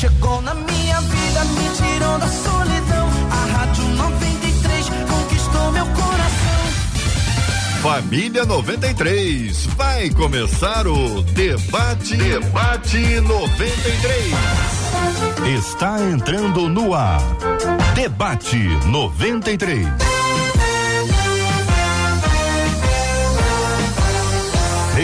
chegou na minha vida, me tirou da solidão. A Rádio 93 conquistou meu coração. Família 93, vai começar o Debate Debate 93. Está entrando no ar. Debate 93.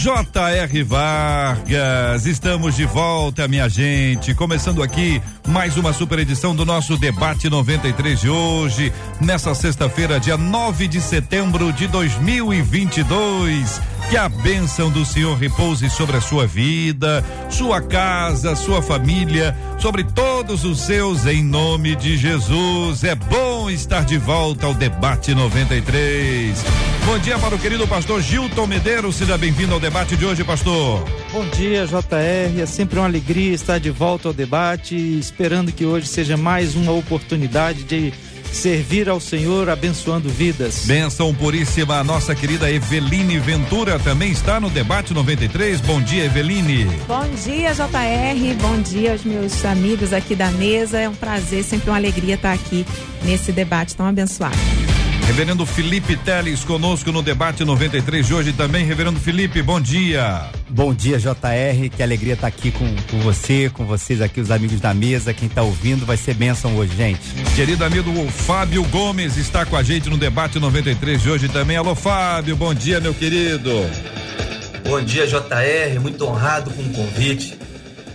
J.R. Vargas, estamos de volta, minha gente. Começando aqui mais uma super edição do nosso Debate 93 de hoje, nessa sexta-feira, dia 9 de setembro de 2022. Que a bênção do Senhor repouse sobre a sua vida, sua casa, sua família, sobre todos os seus, em nome de Jesus. É bom estar de volta ao Debate 93. Bom dia para o querido pastor Gilton Medeiros. Seja bem-vindo ao debate de hoje, pastor. Bom dia, JR. É sempre uma alegria estar de volta ao debate, esperando que hoje seja mais uma oportunidade de servir ao Senhor abençoando vidas. Benção puríssima, nossa querida Eveline Ventura também está no debate 93. Bom dia, Eveline. Bom dia, JR. Bom dia aos meus amigos aqui da mesa. É um prazer, sempre uma alegria estar aqui nesse debate tão abençoado. Reverendo Felipe Teles conosco no debate 93 de hoje também. Reverendo Felipe, bom dia. Bom dia, JR. Que alegria estar aqui com, com você, com vocês aqui, os amigos da mesa. Quem está ouvindo vai ser bênção hoje, gente. Querido amigo Fábio Gomes está com a gente no debate 93 de hoje também. Alô, Fábio, bom dia, meu querido. Bom dia, JR. Muito honrado com o convite.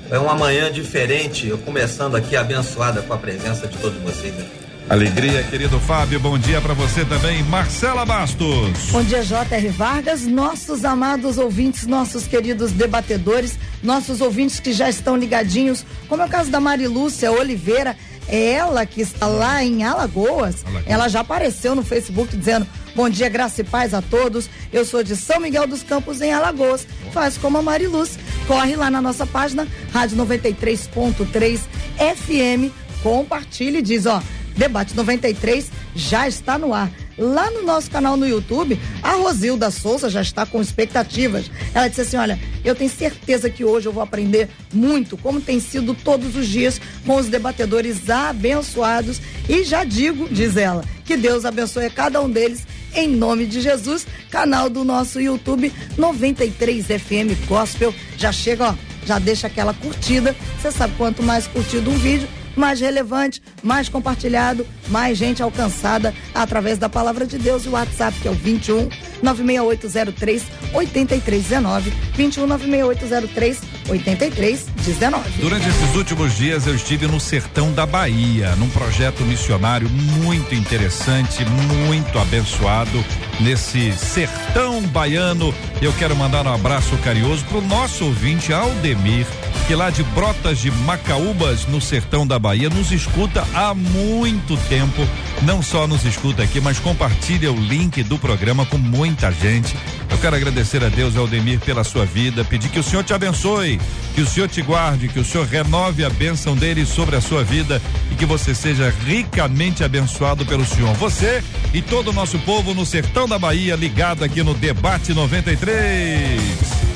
É uma manhã diferente, eu começando aqui abençoada com a presença de todos vocês aqui. Alegria, querido Fábio. Bom dia para você também, Marcela Bastos. Bom dia, J.R. Vargas, nossos amados ouvintes, nossos queridos debatedores, nossos ouvintes que já estão ligadinhos, como é o caso da Marilúcia Oliveira, é ela que está lá em Alagoas. Alagoas. Ela já apareceu no Facebook dizendo: Bom dia, graça e paz a todos. Eu sou de São Miguel dos Campos, em Alagoas. Faz como a Mariluz. Corre lá na nossa página, Rádio 93.3 FM. Compartilhe e diz: Ó Debate 93 já está no ar. Lá no nosso canal no YouTube, a Rosilda Souza já está com expectativas. Ela disse assim: Olha, eu tenho certeza que hoje eu vou aprender muito, como tem sido todos os dias com os debatedores abençoados. E já digo, diz ela, que Deus abençoe cada um deles em nome de Jesus. Canal do nosso YouTube 93 FM Gospel. Já chega, ó, já deixa aquela curtida. Você sabe quanto mais curtido um vídeo mais relevante, mais compartilhado, mais gente alcançada através da palavra de Deus. E o WhatsApp que é o 21 96803 8319 21 96803 8319. Durante esses últimos dias eu estive no sertão da Bahia, num projeto missionário muito interessante, muito abençoado nesse sertão baiano. Eu quero mandar um abraço carinhoso pro nosso ouvinte Aldemir que lá de Brotas de Macaúbas, no sertão da Bahia, nos escuta há muito tempo. Não só nos escuta aqui, mas compartilha o link do programa com muita gente. Eu quero agradecer a Deus, Aldemir, pela sua vida, pedir que o Senhor te abençoe, que o Senhor te guarde, que o Senhor renove a bênção dele sobre a sua vida e que você seja ricamente abençoado pelo Senhor. Você e todo o nosso povo no sertão da Bahia, ligado aqui no Debate 93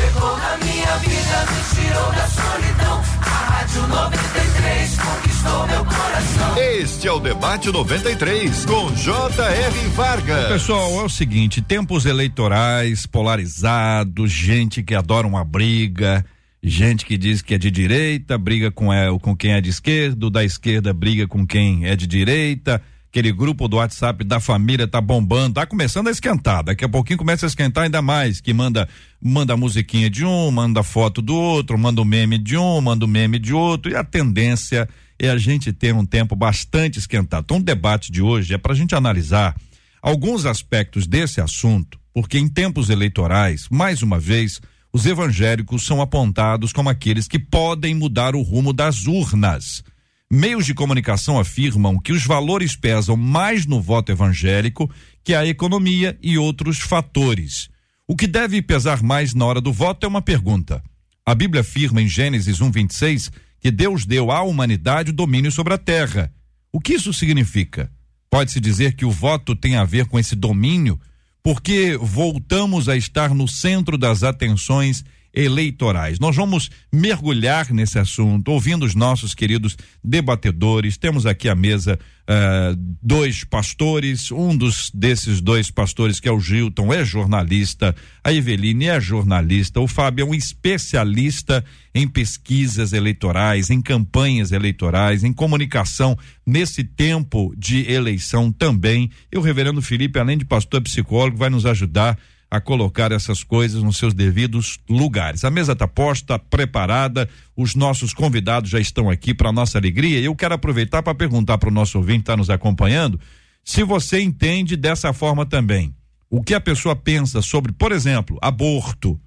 chegou na minha vida, me tirou da solidão. A Rádio 93 conquistou meu coração. Este é o Debate 93 com J.R. Vargas. Pessoal, é o seguinte: tempos eleitorais polarizados, gente que adora uma briga. Gente que diz que é de direita, briga com, é, com quem é de esquerda, da esquerda briga com quem é de direita aquele grupo do WhatsApp da família tá bombando, tá começando a esquentar. Daqui a pouquinho começa a esquentar ainda mais, que manda manda musiquinha de um, manda foto do outro, manda o um meme de um, manda o um meme de outro, e a tendência é a gente ter um tempo bastante esquentado. Então, o debate de hoje é para a gente analisar alguns aspectos desse assunto, porque em tempos eleitorais, mais uma vez, os evangélicos são apontados como aqueles que podem mudar o rumo das urnas. Meios de comunicação afirmam que os valores pesam mais no voto evangélico que a economia e outros fatores. O que deve pesar mais na hora do voto é uma pergunta. A Bíblia afirma em Gênesis 1:26 que Deus deu à humanidade o domínio sobre a terra. O que isso significa? Pode-se dizer que o voto tem a ver com esse domínio, porque voltamos a estar no centro das atenções eleitorais. Nós vamos mergulhar nesse assunto, ouvindo os nossos queridos debatedores. Temos aqui à mesa uh, dois pastores, um dos desses dois pastores, que é o Gilton, é jornalista, a Eveline é jornalista, o Fábio é um especialista em pesquisas eleitorais, em campanhas eleitorais, em comunicação nesse tempo de eleição também. E o reverendo Felipe, além de pastor psicólogo, vai nos ajudar a colocar essas coisas nos seus devidos lugares. A mesa está posta, preparada, os nossos convidados já estão aqui para nossa alegria. E eu quero aproveitar para perguntar para o nosso ouvinte que está nos acompanhando se você entende dessa forma também. O que a pessoa pensa sobre, por exemplo, aborto,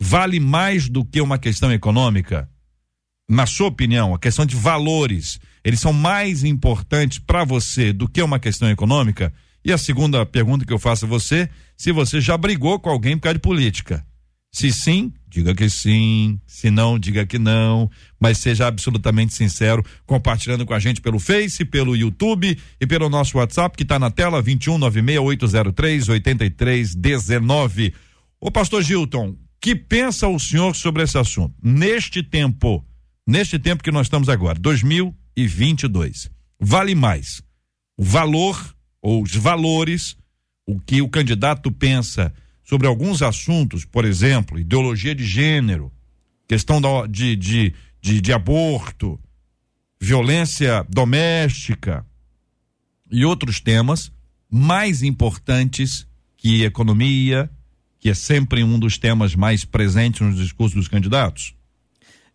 vale mais do que uma questão econômica? Na sua opinião, a questão de valores, eles são mais importantes para você do que uma questão econômica? E a segunda pergunta que eu faço a você, se você já brigou com alguém por causa de política. Se sim, diga que sim. Se não, diga que não. Mas seja absolutamente sincero, compartilhando com a gente pelo Face, pelo YouTube e pelo nosso WhatsApp que está na tela 21 96803 8319. Ô pastor Gilton, que pensa o senhor sobre esse assunto? Neste tempo, neste tempo que nós estamos agora, 2022, vale mais o valor ou os valores, o que o candidato pensa sobre alguns assuntos, por exemplo, ideologia de gênero, questão de, de, de, de aborto, violência doméstica e outros temas mais importantes que economia, que é sempre um dos temas mais presentes nos discursos dos candidatos?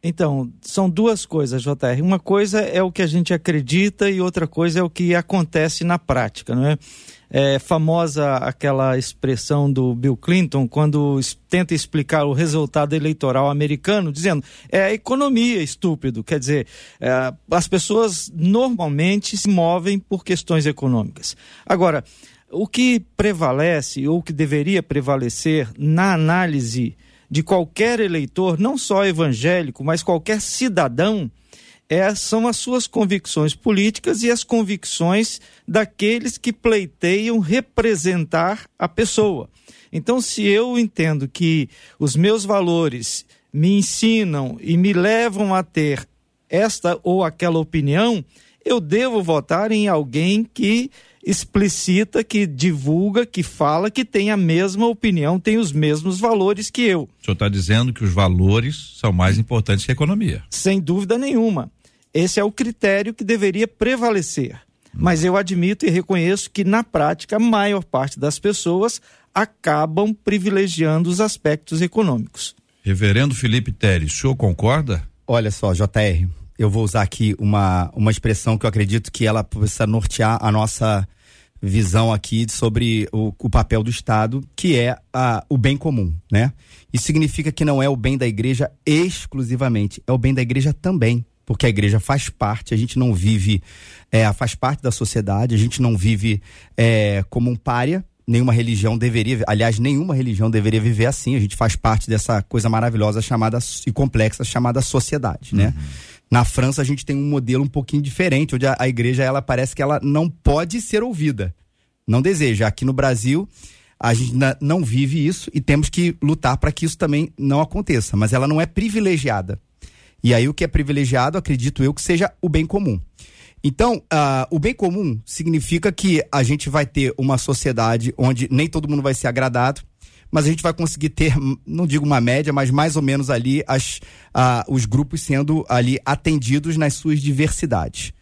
Então, são duas coisas, JR. Uma coisa é o que a gente acredita e outra coisa é o que acontece na prática, não é? É famosa aquela expressão do Bill Clinton quando tenta explicar o resultado eleitoral americano, dizendo é a economia estúpido. Quer dizer, é, as pessoas normalmente se movem por questões econômicas. Agora, o que prevalece ou que deveria prevalecer na análise de qualquer eleitor, não só evangélico, mas qualquer cidadão, é, são as suas convicções políticas e as convicções daqueles que pleiteiam representar a pessoa. Então, se eu entendo que os meus valores me ensinam e me levam a ter esta ou aquela opinião, eu devo votar em alguém que explicita, que divulga, que fala, que tem a mesma opinião, tem os mesmos valores que eu. O senhor está dizendo que os valores são mais importantes que a economia? Sem dúvida nenhuma. Esse é o critério que deveria prevalecer. Mas eu admito e reconheço que, na prática, a maior parte das pessoas acabam privilegiando os aspectos econômicos. Reverendo Felipe Teres, o senhor concorda? Olha só, JR, eu vou usar aqui uma, uma expressão que eu acredito que ela possa nortear a nossa visão aqui sobre o, o papel do Estado, que é a, o bem comum, né? Isso significa que não é o bem da igreja exclusivamente, é o bem da igreja também, porque a igreja faz parte, a gente não vive, é, faz parte da sociedade, a gente não vive é, como um pária, nenhuma religião deveria, aliás, nenhuma religião deveria viver assim, a gente faz parte dessa coisa maravilhosa chamada e complexa chamada sociedade, né? Uhum. Na França a gente tem um modelo um pouquinho diferente, onde a, a igreja ela parece que ela não pode ser ouvida, não deseja. Aqui no Brasil a gente não vive isso e temos que lutar para que isso também não aconteça, mas ela não é privilegiada. E aí o que é privilegiado, acredito eu, que seja o bem comum. Então, uh, o bem comum significa que a gente vai ter uma sociedade onde nem todo mundo vai ser agradado, mas a gente vai conseguir ter, não digo uma média, mas mais ou menos ali as, os grupos sendo ali atendidos nas suas diversidades.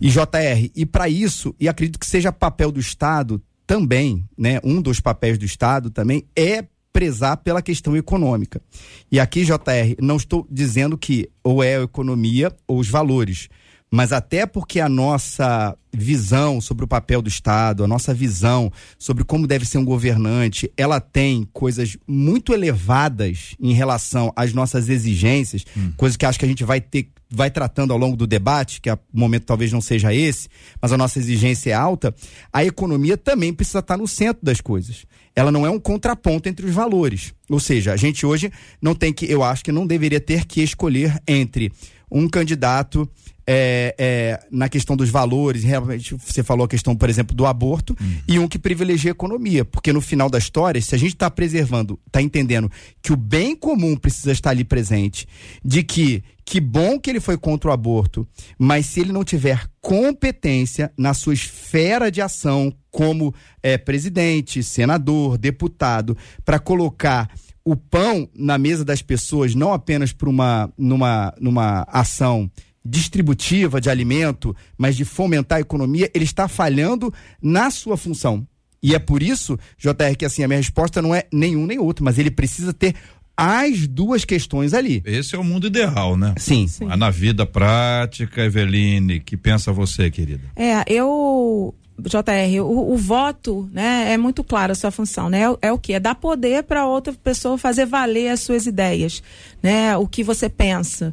E JR, e para isso, e acredito que seja papel do Estado também, né, um dos papéis do Estado também é prezar pela questão econômica. E aqui, JR, não estou dizendo que ou é a economia ou os valores, mas até porque a nossa visão sobre o papel do Estado, a nossa visão sobre como deve ser um governante, ela tem coisas muito elevadas em relação às nossas exigências, hum. coisas que acho que a gente vai ter vai tratando ao longo do debate, que o momento talvez não seja esse, mas a nossa exigência é alta, a economia também precisa estar no centro das coisas. Ela não é um contraponto entre os valores. Ou seja, a gente hoje não tem que, eu acho que não deveria ter que escolher entre um candidato é, é, na questão dos valores, realmente você falou a questão, por exemplo, do aborto, uhum. e um que privilegia a economia, porque no final da história, se a gente está preservando, está entendendo que o bem comum precisa estar ali presente, de que que bom que ele foi contra o aborto, mas se ele não tiver competência na sua esfera de ação como é, presidente, senador, deputado, para colocar o pão na mesa das pessoas, não apenas para uma numa, numa ação distributiva de alimento, mas de fomentar a economia, ele está falhando na sua função. E é por isso, JR, que assim, a minha resposta não é nenhum nem outro, mas ele precisa ter as duas questões ali. Esse é o mundo ideal, né? Sim. Sim. Na vida prática, Eveline, que pensa você, querida? É, eu JR, o, o, voto, né, é muito claro a sua função, né? É, é o que? É dar poder para outra pessoa fazer valer as suas ideias, né? O que você pensa.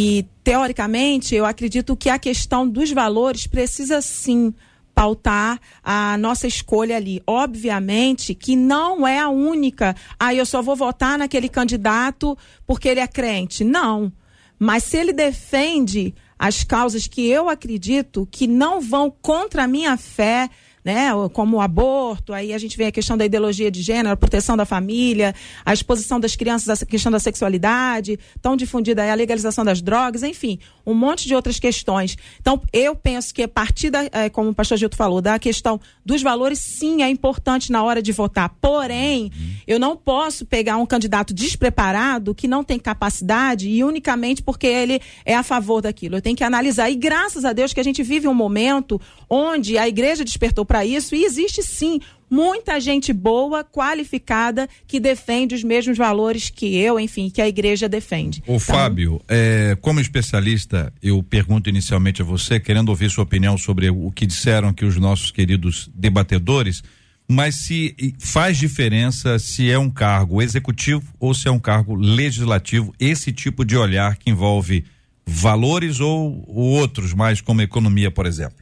E, teoricamente, eu acredito que a questão dos valores precisa sim pautar a nossa escolha ali. Obviamente que não é a única, ah, eu só vou votar naquele candidato porque ele é crente. Não. Mas se ele defende as causas que eu acredito que não vão contra a minha fé, né, como o aborto, aí a gente vê a questão da ideologia de gênero, a proteção da família, a exposição das crianças à questão da sexualidade, tão difundida é a legalização das drogas, enfim, um monte de outras questões. Então, eu penso que a partir da, é, como o pastor Gilto falou, da questão dos valores, sim, é importante na hora de votar. Porém, eu não posso pegar um candidato despreparado que não tem capacidade e unicamente porque ele é a favor daquilo. Eu tenho que analisar. E graças a Deus que a gente vive um momento onde a igreja despertou para isso e existe sim muita gente boa, qualificada, que defende os mesmos valores que eu, enfim, que a igreja defende. O então... Fábio, é, como especialista, eu pergunto inicialmente a você, querendo ouvir sua opinião sobre o que disseram aqui os nossos queridos debatedores, mas se faz diferença se é um cargo executivo ou se é um cargo legislativo, esse tipo de olhar que envolve valores ou, ou outros, mais como economia, por exemplo?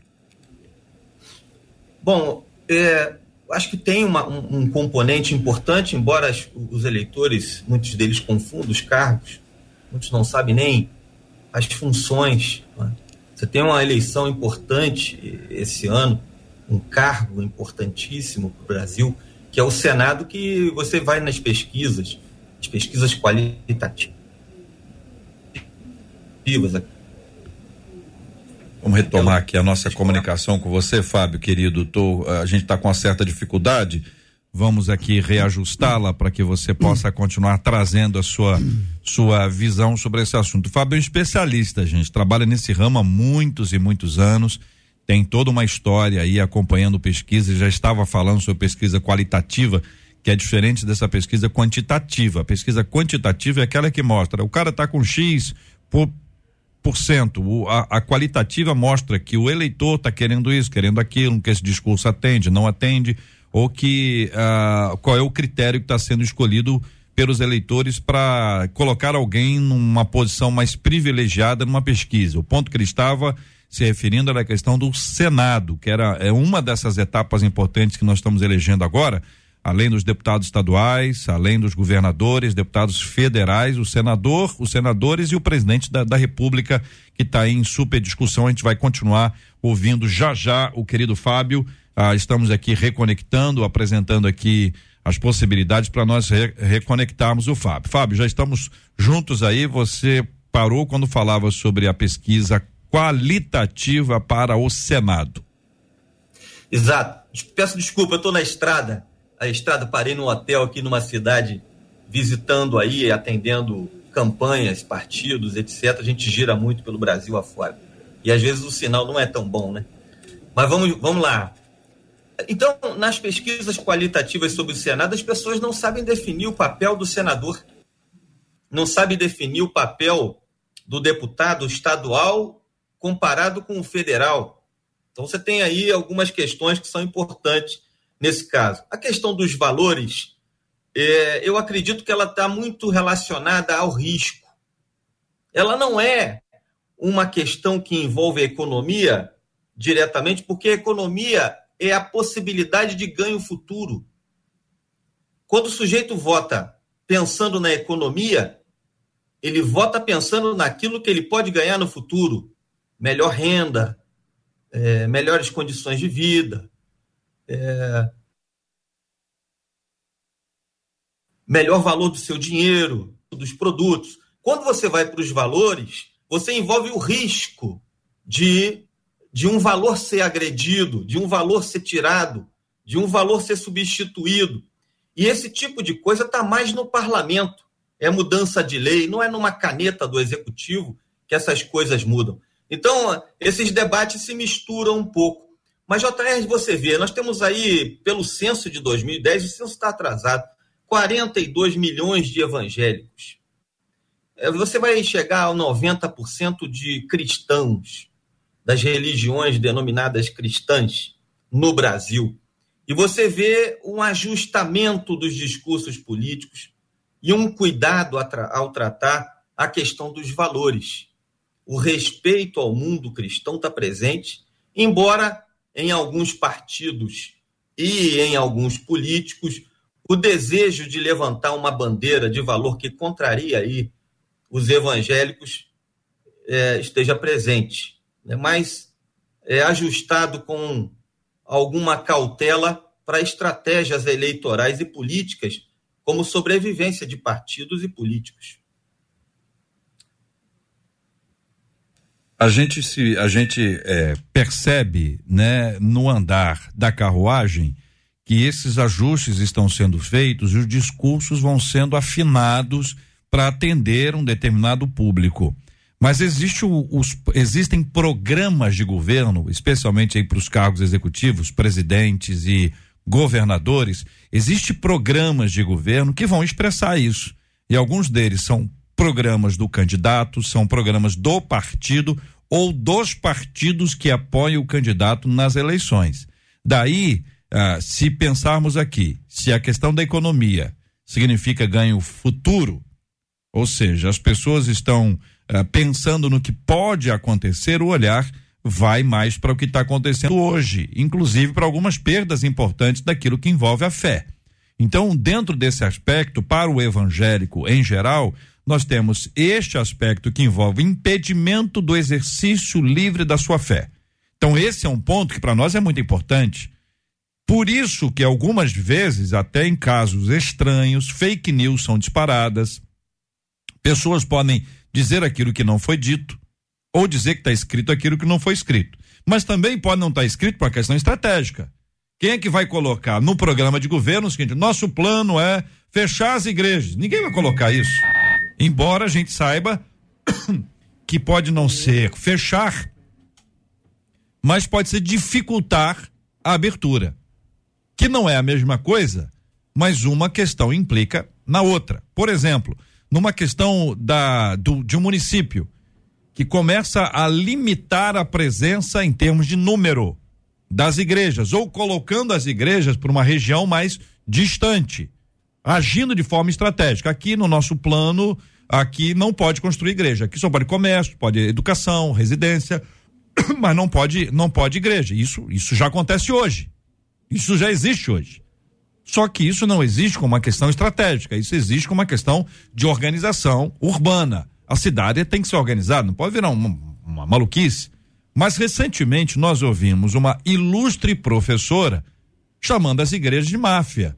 Bom, é, acho que tem uma, um, um, componente importante, embora as, os eleitores, muitos deles confundam os cargos, muitos não sabem nem as funções. Né? Você tem uma eleição importante esse ano, um cargo importantíssimo para o Brasil, que é o Senado, que você vai nas pesquisas, as pesquisas qualitativas, Vamos retomar aqui a nossa comunicação com você, Fábio, querido. Tô, a gente está com uma certa dificuldade. Vamos aqui reajustá-la para que você possa continuar trazendo a sua, sua visão sobre esse assunto. Fábio é um especialista, gente. Trabalha nesse ramo há muitos e muitos anos. Tem toda uma história aí acompanhando pesquisa. Já estava falando sobre pesquisa qualitativa, que é diferente dessa pesquisa quantitativa. A pesquisa quantitativa é aquela que mostra o cara está com X por o, a, a qualitativa mostra que o eleitor está querendo isso, querendo aquilo, que esse discurso atende, não atende, ou que uh, qual é o critério que está sendo escolhido pelos eleitores para colocar alguém numa posição mais privilegiada numa pesquisa. O ponto que ele estava se referindo era a questão do Senado, que era é uma dessas etapas importantes que nós estamos elegendo agora além dos deputados estaduais, além dos governadores, deputados federais, o senador, os senadores e o presidente da, da República, que está em super discussão. A gente vai continuar ouvindo já já o querido Fábio. Ah, estamos aqui reconectando, apresentando aqui as possibilidades para nós re reconectarmos o Fábio. Fábio, já estamos juntos aí. Você parou quando falava sobre a pesquisa qualitativa para o Senado. Exato. Peço desculpa, eu estou na estrada a estrada, parei num hotel aqui numa cidade, visitando aí, atendendo campanhas, partidos, etc. A gente gira muito pelo Brasil afora. E às vezes o sinal não é tão bom, né? Mas vamos, vamos lá. Então, nas pesquisas qualitativas sobre o Senado, as pessoas não sabem definir o papel do senador, não sabem definir o papel do deputado estadual comparado com o federal. Então você tem aí algumas questões que são importantes nesse caso. A questão dos valores, é, eu acredito que ela está muito relacionada ao risco. Ela não é uma questão que envolve a economia diretamente, porque a economia é a possibilidade de ganho futuro. Quando o sujeito vota pensando na economia, ele vota pensando naquilo que ele pode ganhar no futuro: melhor renda, é, melhores condições de vida, é, melhor valor do seu dinheiro, dos produtos. Quando você vai para os valores, você envolve o risco de, de um valor ser agredido, de um valor ser tirado, de um valor ser substituído. E esse tipo de coisa está mais no parlamento. É mudança de lei, não é numa caneta do executivo que essas coisas mudam. Então, esses debates se misturam um pouco. Mas, JR, você vê, nós temos aí, pelo censo de 2010, o censo está atrasado, 42 milhões de evangélicos. É, você vai chegar a 90% de cristãos, das religiões denominadas cristãs, no Brasil. E você vê um ajustamento dos discursos políticos e um cuidado ao tratar a questão dos valores. O respeito ao mundo cristão está presente, embora em alguns partidos e em alguns políticos o desejo de levantar uma bandeira de valor que contraria aí os evangélicos é, esteja presente, né? mas é ajustado com alguma cautela para estratégias eleitorais e políticas, como sobrevivência de partidos e políticos. A gente se a gente é, percebe, né, no andar da carruagem que esses ajustes estão sendo feitos e os discursos vão sendo afinados para atender um determinado público. Mas existe o, os, existem programas de governo, especialmente para os cargos executivos, presidentes e governadores, existe programas de governo que vão expressar isso. E alguns deles são programas do candidato, são programas do partido ou dos partidos que apoiam o candidato nas eleições. Daí, ah, se pensarmos aqui, se a questão da economia significa ganho futuro, ou seja, as pessoas estão uh, pensando no que pode acontecer, o olhar vai mais para o que está acontecendo hoje, inclusive para algumas perdas importantes daquilo que envolve a fé. Então, dentro desse aspecto, para o evangélico em geral, nós temos este aspecto que envolve impedimento do exercício livre da sua fé. Então, esse é um ponto que para nós é muito importante. Por isso que algumas vezes, até em casos estranhos, fake news são disparadas, Pessoas podem dizer aquilo que não foi dito, ou dizer que está escrito aquilo que não foi escrito. Mas também pode não estar tá escrito por uma questão estratégica. Quem é que vai colocar no programa de governo o seguinte: nosso plano é fechar as igrejas? Ninguém vai colocar isso. Embora a gente saiba que pode não ser fechar, mas pode ser dificultar a abertura. Que não é a mesma coisa, mas uma questão implica na outra. Por exemplo, numa questão da, do, de um município que começa a limitar a presença em termos de número das igrejas, ou colocando as igrejas para uma região mais distante, agindo de forma estratégica. Aqui no nosso plano, aqui não pode construir igreja, aqui só pode comércio, pode educação, residência, mas não pode, não pode igreja. Isso, isso já acontece hoje. Isso já existe hoje. Só que isso não existe como uma questão estratégica, isso existe como uma questão de organização urbana. A cidade tem que ser organizada, não pode virar uma, uma maluquice. Mas recentemente nós ouvimos uma ilustre professora chamando as igrejas de máfia,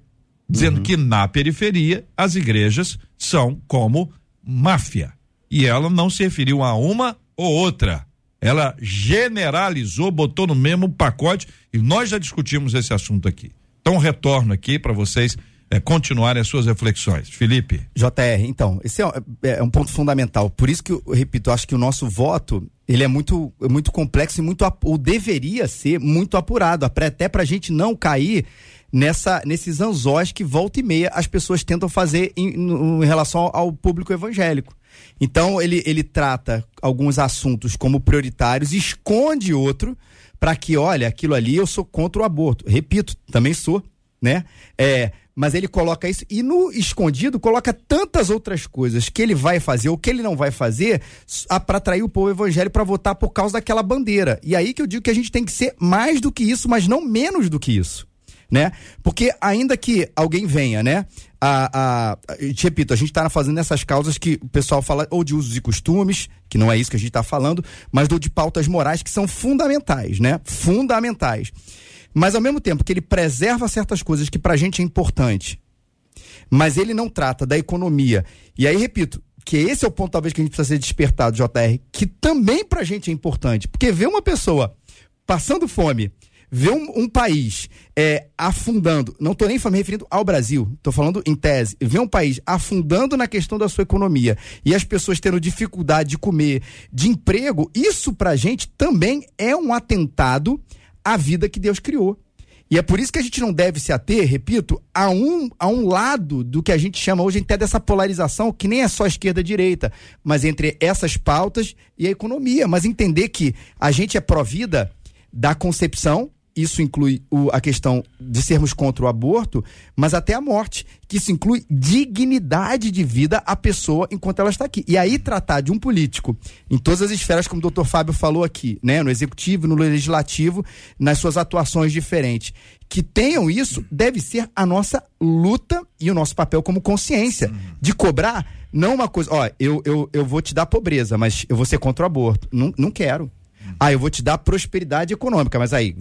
dizendo uhum. que na periferia as igrejas são como máfia. E ela não se referiu a uma ou outra. Ela generalizou, botou no mesmo pacote e nós já discutimos esse assunto aqui. Então, retorno aqui para vocês é, continuarem as suas reflexões. Felipe. JR, então, esse é, é, é, um ponto fundamental. Por isso que eu repito, acho que o nosso voto ele é muito, muito complexo e muito ou deveria ser muito apurado, até para a gente não cair nessa nesses anzóis que volta e meia as pessoas tentam fazer em, em relação ao, ao público evangélico. Então ele, ele trata alguns assuntos como prioritários, esconde outro para que, olha, aquilo ali eu sou contra o aborto. Repito, também sou, né? É, mas ele coloca isso e no escondido coloca tantas outras coisas que ele vai fazer ou que ele não vai fazer para atrair o povo evangélico para votar por causa daquela bandeira. E aí que eu digo que a gente tem que ser mais do que isso, mas não menos do que isso. Né? Porque ainda que alguém venha, né? A, a, te repito, a gente está fazendo essas causas que o pessoal fala ou de usos e costumes, que não é isso que a gente está falando, mas do de pautas morais que são fundamentais, né? Fundamentais. Mas ao mesmo tempo que ele preserva certas coisas que pra gente é importante, mas ele não trata da economia. E aí, repito, que esse é o ponto talvez que a gente precisa ser despertado, JR, que também pra gente é importante. Porque ver uma pessoa passando fome, ver um, um país é, afundando, não estou nem me referindo ao Brasil, estou falando em tese, ver um país afundando na questão da sua economia e as pessoas tendo dificuldade de comer, de emprego, isso pra gente também é um atentado a vida que Deus criou. E é por isso que a gente não deve se ater, repito, a um, a um lado do que a gente chama hoje até dessa polarização, que nem é só esquerda-direita, mas entre essas pautas e a economia. Mas entender que a gente é pró-vida da concepção isso inclui o, a questão de sermos contra o aborto, mas até a morte, que isso inclui dignidade de vida à pessoa enquanto ela está aqui. E aí tratar de um político em todas as esferas, como o doutor Fábio falou aqui, né, no executivo, no legislativo, nas suas atuações diferentes, que tenham isso, deve ser a nossa luta e o nosso papel como consciência, de cobrar não uma coisa, ó, eu, eu, eu vou te dar pobreza, mas eu vou ser contra o aborto. Não, não quero. Ah, eu vou te dar prosperidade econômica, mas aí,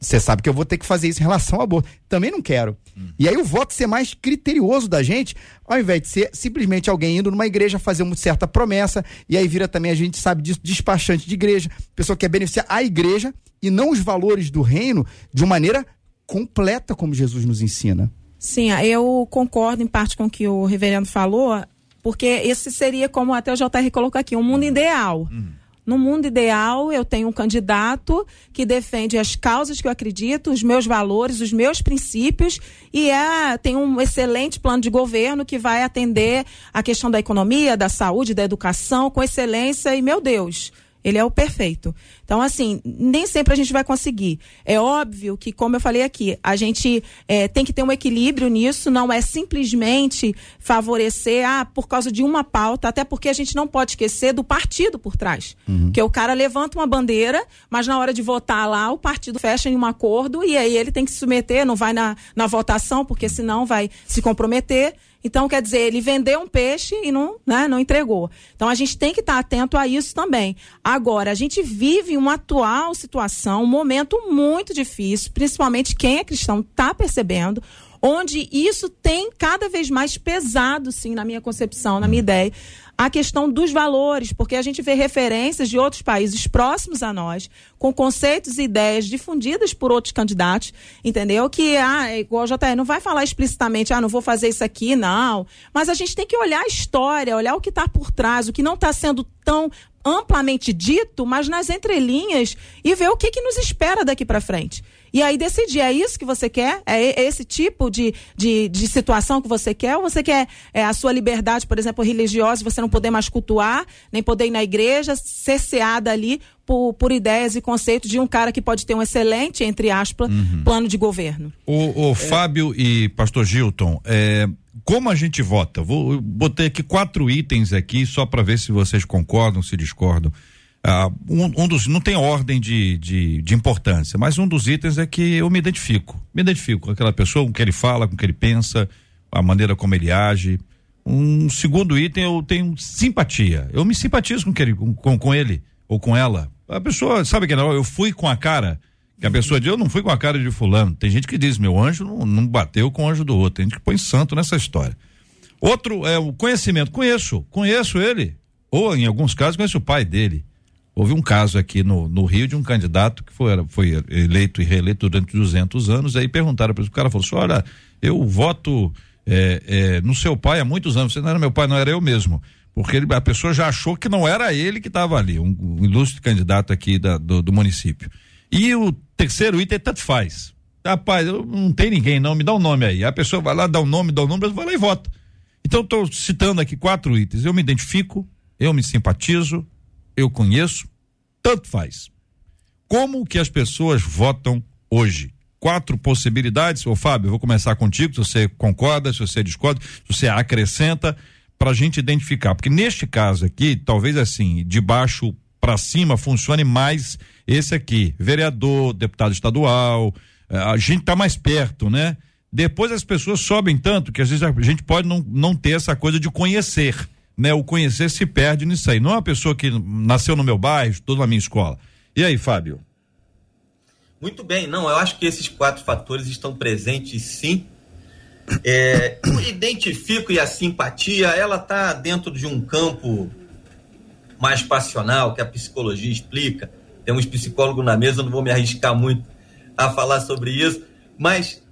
você sabe que eu vou ter que fazer isso em relação ao aborto. Também não quero. Hum. E aí o voto ser mais criterioso da gente, ao invés de ser simplesmente alguém indo numa igreja fazer uma certa promessa, e aí vira também, a gente sabe disso, despachante de igreja, pessoa que quer beneficiar a igreja e não os valores do reino de uma maneira completa, como Jesus nos ensina. Sim, eu concordo em parte com o que o reverendo falou, porque esse seria, como até o JR colocou aqui, um mundo ideal. Hum no mundo ideal, eu tenho um candidato que defende as causas que eu acredito, os meus valores, os meus princípios e é, tem um excelente plano de governo que vai atender a questão da economia, da saúde, da educação com excelência e, meu Deus, ele é o perfeito. Então, assim, nem sempre a gente vai conseguir. É óbvio que, como eu falei aqui, a gente é, tem que ter um equilíbrio nisso, não é simplesmente favorecer, ah, por causa de uma pauta, até porque a gente não pode esquecer do partido por trás. Uhum. Que o cara levanta uma bandeira, mas na hora de votar lá, o partido fecha em um acordo e aí ele tem que se submeter, não vai na, na votação, porque senão vai se comprometer. Então, quer dizer, ele vendeu um peixe e não, né, não entregou. Então, a gente tem que estar atento a isso também. Agora, a gente vive uma atual situação, um momento muito difícil, principalmente quem é cristão está percebendo, onde isso tem cada vez mais pesado, sim, na minha concepção, na minha ideia, a questão dos valores, porque a gente vê referências de outros países próximos a nós, com conceitos e ideias difundidas por outros candidatos, entendeu? Que, ah, é igual o JR, não vai falar explicitamente, ah, não vou fazer isso aqui, não. Mas a gente tem que olhar a história, olhar o que está por trás, o que não está sendo tão amplamente dito, mas nas entrelinhas e ver o que, que nos espera daqui para frente. E aí decidir, é isso que você quer? É esse tipo de, de, de situação que você quer? Ou você quer é, a sua liberdade, por exemplo, religiosa, você não poder mais cultuar, nem poder ir na igreja, cerceada ali por, por ideias e conceitos de um cara que pode ter um excelente, entre aspas, uhum. plano de governo. O, o é. Fábio e pastor Gilton, é, como a gente vota? Vou botei aqui quatro itens aqui só para ver se vocês concordam, se discordam. Ah, um, um, dos não tem ordem de, de, de, importância, mas um dos itens é que eu me identifico, me identifico com aquela pessoa, com o que ele fala, com o que ele pensa, a maneira como ele age. Um segundo item eu tenho simpatia, eu me simpatizo com, ele, com, com ele ou com ela. A pessoa sabe que não, eu fui com a cara que a pessoa diz, eu não fui com a cara de fulano. Tem gente que diz, meu anjo não, não bateu com o anjo do outro. Tem gente que põe santo nessa história. Outro é o conhecimento. Conheço, conheço ele. Ou, em alguns casos, conheço o pai dele. Houve um caso aqui no, no Rio de um candidato que foi, foi eleito e reeleito durante 200 anos. Aí perguntaram para o cara falou assim: olha, eu voto é, é, no seu pai há muitos anos. Você não era meu pai, não era eu mesmo. Porque ele, a pessoa já achou que não era ele que estava ali, um, um, ilustre candidato aqui da, do, do município. E o terceiro item tanto faz. Rapaz, eu, não tem ninguém não, me dá um nome aí. A pessoa vai lá, dá o um nome, dá um nome, vai lá e vota. Então, estou citando aqui quatro itens. Eu me identifico, eu me simpatizo, eu conheço, tanto faz. Como que as pessoas votam hoje? Quatro possibilidades. Ô, Fábio, eu vou começar contigo, se você concorda, se você discorda, se você acrescenta, para a gente identificar. Porque neste caso aqui, talvez assim, de baixo para cima funcione mais esse aqui, vereador, deputado estadual, eh, a gente tá mais perto, né? Depois as pessoas sobem tanto que às vezes a gente pode não, não ter essa coisa de conhecer, né? O conhecer se perde nisso aí. Não é uma pessoa que nasceu no meu bairro, estudou na minha escola. E aí, Fábio? Muito bem, não, eu acho que esses quatro fatores estão presentes sim. É, o identifico e a simpatia, ela está dentro de um campo mais passional que a psicologia explica. Temos psicólogo na mesa, não vou me arriscar muito a falar sobre isso, mas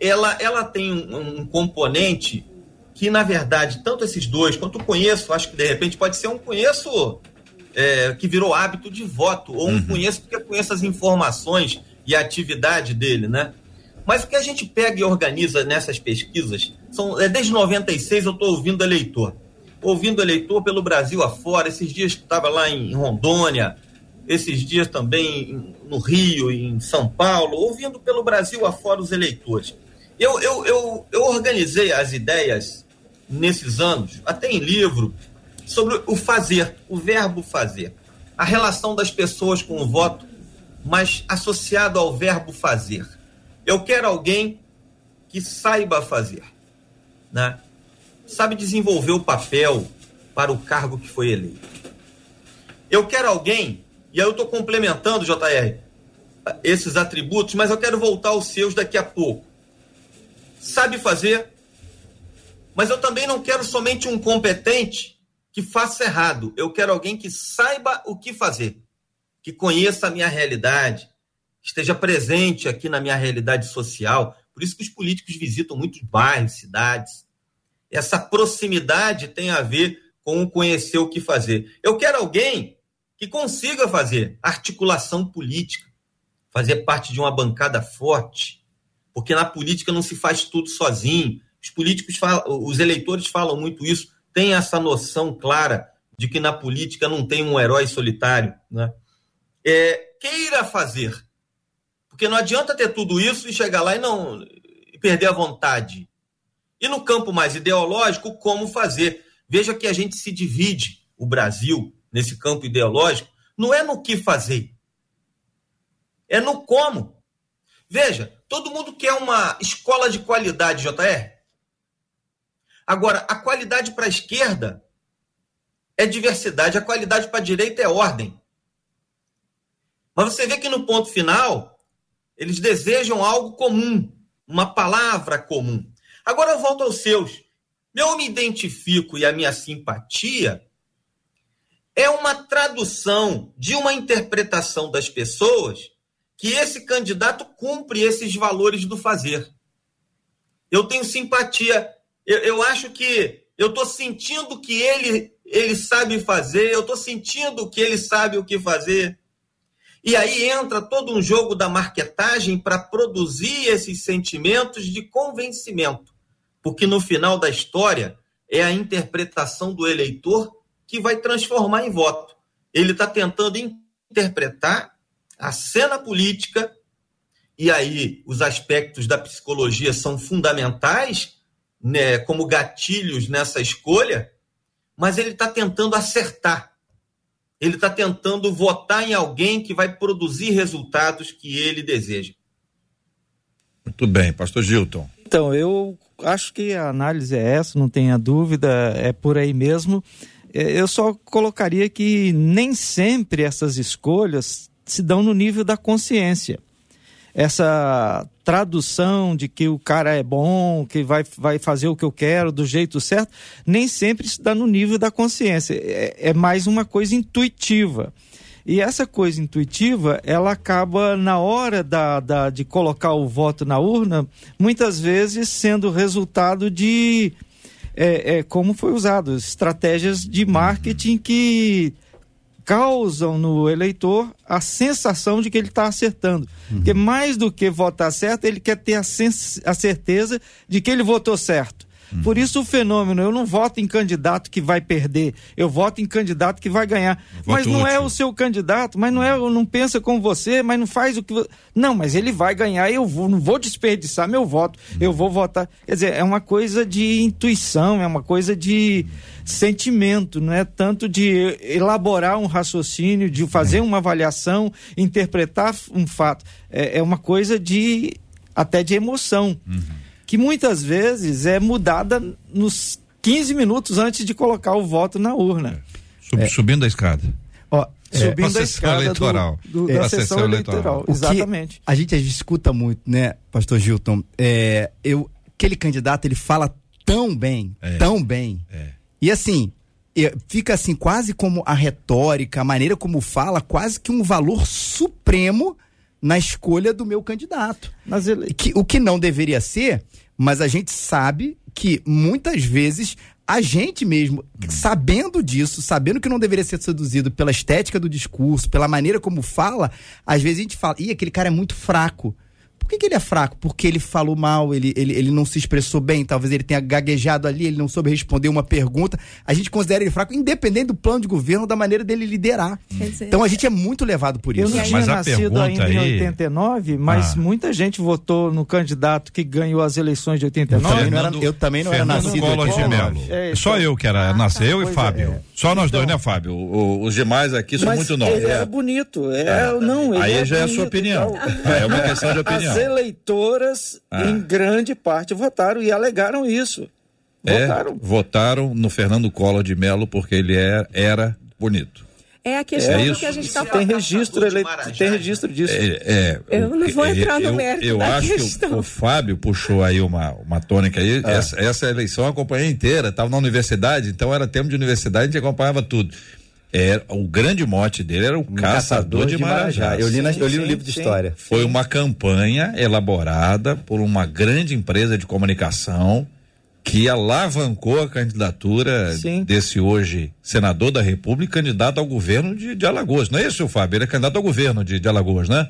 ela, ela tem um, um componente que, na verdade, tanto esses dois quanto o conheço, acho que de repente pode ser um conheço é, que virou hábito de voto, ou um uhum. conheço porque conheço as informações e a atividade dele, né? Mas o que a gente pega e organiza nessas pesquisas, são, é, desde 96 eu estou ouvindo eleitor ouvindo eleitor pelo Brasil afora. Esses dias estava lá em Rondônia, esses dias também no Rio, em São Paulo, ouvindo pelo Brasil afora os eleitores. Eu, eu, eu, eu organizei as ideias nesses anos, até em livro, sobre o fazer, o verbo fazer. A relação das pessoas com o voto, mas associado ao verbo fazer. Eu quero alguém que saiba fazer. Né? sabe desenvolver o papel para o cargo que foi eleito. Eu quero alguém, e aí eu estou complementando, JR, esses atributos, mas eu quero voltar aos seus daqui a pouco. Sabe fazer, mas eu também não quero somente um competente que faça errado. Eu quero alguém que saiba o que fazer, que conheça a minha realidade, esteja presente aqui na minha realidade social. Por isso que os políticos visitam muitos bairros, cidades, essa proximidade tem a ver com conhecer o que fazer. Eu quero alguém que consiga fazer articulação política, fazer parte de uma bancada forte, porque na política não se faz tudo sozinho. Os políticos falam, os eleitores falam muito isso, tem essa noção clara de que na política não tem um herói solitário, né? É, queira fazer, porque não adianta ter tudo isso e chegar lá e não e perder a vontade. E no campo mais ideológico, como fazer? Veja que a gente se divide, o Brasil, nesse campo ideológico, não é no que fazer, é no como. Veja, todo mundo quer uma escola de qualidade, JR. Agora, a qualidade para a esquerda é diversidade, a qualidade para a direita é ordem. Mas você vê que no ponto final, eles desejam algo comum, uma palavra comum. Agora eu volto aos seus. Eu me identifico e a minha simpatia é uma tradução de uma interpretação das pessoas que esse candidato cumpre esses valores do fazer. Eu tenho simpatia. Eu, eu acho que eu estou sentindo que ele, ele sabe fazer, eu estou sentindo que ele sabe o que fazer. E aí entra todo um jogo da marketagem para produzir esses sentimentos de convencimento. Porque no final da história é a interpretação do eleitor que vai transformar em voto. Ele está tentando interpretar a cena política, e aí os aspectos da psicologia são fundamentais, né, como gatilhos nessa escolha, mas ele está tentando acertar ele está tentando votar em alguém que vai produzir resultados que ele deseja. Muito bem, pastor Gilton. Então, eu acho que a análise é essa, não tenha dúvida, é por aí mesmo. É, eu só colocaria que nem sempre essas escolhas se dão no nível da consciência. Essa tradução de que o cara é bom, que vai, vai fazer o que eu quero do jeito certo, nem sempre está no nível da consciência. É, é mais uma coisa intuitiva. E essa coisa intuitiva, ela acaba na hora da, da, de colocar o voto na urna, muitas vezes sendo resultado de é, é, como foi usado, estratégias de marketing que causam no eleitor a sensação de que ele está acertando. Uhum. Porque mais do que votar certo, ele quer ter a, a certeza de que ele votou certo. Por isso o fenômeno, eu não voto em candidato que vai perder, eu voto em candidato que vai ganhar. mas não é útil. o seu candidato, mas não é, não pensa como você, mas não faz o que Não, mas ele vai ganhar, eu vou, não vou desperdiçar meu voto, eu vou votar. Quer dizer, é uma coisa de intuição, é uma coisa de sentimento, não é tanto de elaborar um raciocínio, de fazer uma avaliação, interpretar um fato. É, é uma coisa de até de emoção, que muitas vezes é mudada nos 15 minutos antes de colocar o voto na urna. Sub- Subindo a escada. Ó, é, Subindo a a escada eleitoral. do, do- É. da A sessão sessão eleitoral. eleitoral. Exatamente. a gente escuta muito, né, pastor Gilton? É, eu, aquele candidato, ele fala tão bem, É. tão bem. E assim, é, fica assim, quase como a retórica, a maneira como fala, quase que um valor supremo na escolha do meu candidato. Ele... Que, o que não deveria ser, mas a gente sabe que muitas vezes a gente mesmo, sabendo disso, sabendo que não deveria ser seduzido pela estética do discurso, pela maneira como fala, às vezes a gente fala, ih, aquele cara é muito fraco. Por que, que ele é fraco? Porque ele falou mal, ele, ele, ele não se expressou bem, talvez ele tenha gaguejado ali, ele não soube responder uma pergunta. A gente considera ele fraco, independente do plano de governo, da maneira dele liderar. Dizer- Então a gente é muito levado por Eu isso. não Mas tinha a nascido ainda em aí- 89, mas Ah. muita gente votou no candidato que ganhou as eleições de 89. também não era- eu também não era Fernando nascido em Collor de 89. Mello. É, Só então- eu que era, nasceu, eu e Fábio. é. Só nós dois, Então- né, Fábio? O- os demais aqui são Mas muito novos. Ele é bonito. É, não, ele Aí é já é a sua opinião. então. É uma questão de opinião. As eleitoras, Ah. em grande parte, votaram e alegaram isso. É, Votaram. votaram no Fernando Collor de Mello porque ele é- era bonito. É a questão É que a gente está Tem falando. registro, ele... tem registro disso. É, é, Eu o não que- vou entrar no mérito Eu da acho que questão. o, o Fábio puxou aí uma, uma tônica aí. Essa, essa eleição eu acompanhei inteira. Estava na universidade, então era tempo de universidade, a gente acompanhava tudo. Era, o grande mote dele era o caçador, de Marajá. Eu li, na- eu li no sim, livro de sim. história. Foi uma campanha elaborada por uma grande empresa de comunicação que alavancou a candidatura Sim. desse hoje senador da República, candidato ao governo de, de Alagoas. Não é isso, Fábio? Ele é candidato ao governo de, de Alagoas, né?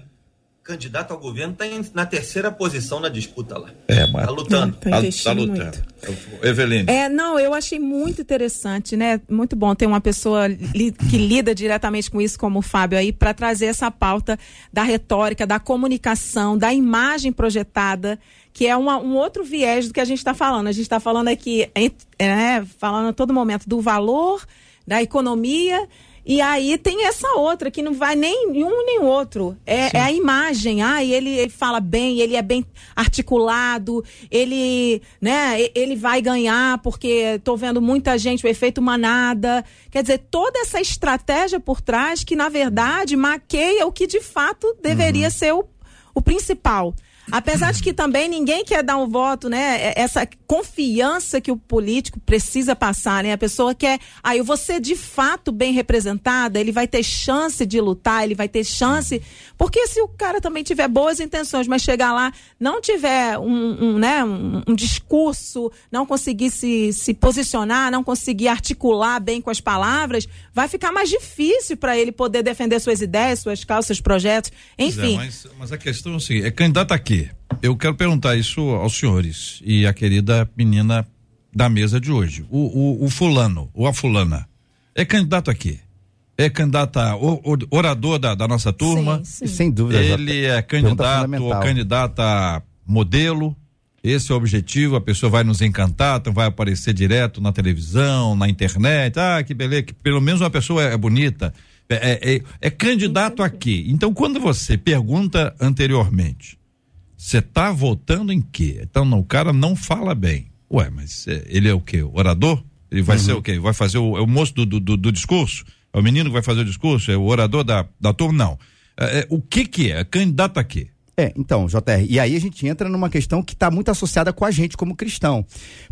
Candidato ao governo está na terceira posição na disputa lá. É, mas Tá lutando. Tá tá, investindo tá lutando. Eveline. É, não, eu achei muito interessante, né? Muito bom ter uma pessoa li- que lida diretamente com isso, como o Fábio aí, para trazer essa pauta da retórica, da comunicação, da imagem projetada, que é uma- um outro viés do que a gente está falando. A gente está falando aqui, em- é, né, falando a todo momento do valor, da economia. E aí tem essa outra que não vai nem em um nem outro. É, é a imagem. Ah, ele, ele fala bem, ele é bem articulado, ele, né, ele vai ganhar porque tô vendo muita gente, o efeito manada. Quer dizer, toda essa estratégia por trás que, na verdade, maqueia o que de fato deveria ser o, o principal. Apesar de que também ninguém quer dar um voto, né? é- Essa confiança que o político precisa passar, né? A pessoa quer, ah, eu vou ser de fato bem representada, ele vai ter chance de lutar, ele vai ter chance. Porque se o cara também tiver boas intenções, mas chegar lá, não tiver um, um, né, um, um discurso, não conseguir se, se posicionar, não conseguir articular bem com as palavras, vai ficar mais difícil para ele poder defender suas ideias, suas causas, seus projetos. É, Enfim. mas, mas a questão é o seguinte: é candidato a Eu quero perguntar isso aos senhores e à querida menina da mesa de hoje. O, o, o fulano, ou a fulana, é candidato a quê? É candidato a o- orador da, da nossa turma? Sim, sim. Sem dúvida. Ele é candidato ou candidata modelo. Esse é o objetivo, a pessoa vai nos encantar, então vai aparecer direto na televisão, na internet. Ah, que beleza, que pelo menos uma pessoa é, é bonita. É, é- é- é candidato a quê? Então, quando você pergunta anteriormente, você está votando em quê? Então, não, o cara não fala bem. Ué, mas é, ele é o quê? Orador? Ele vai ser o quê? Vai fazer o, é o moço do, do, do- do discurso? É o menino que vai fazer o discurso? É o orador da, da turma? Não. É, é, o que que é? Candidato a quê? É, então, JR, e aí a gente entra numa questão que está muito associada com a gente como cristão.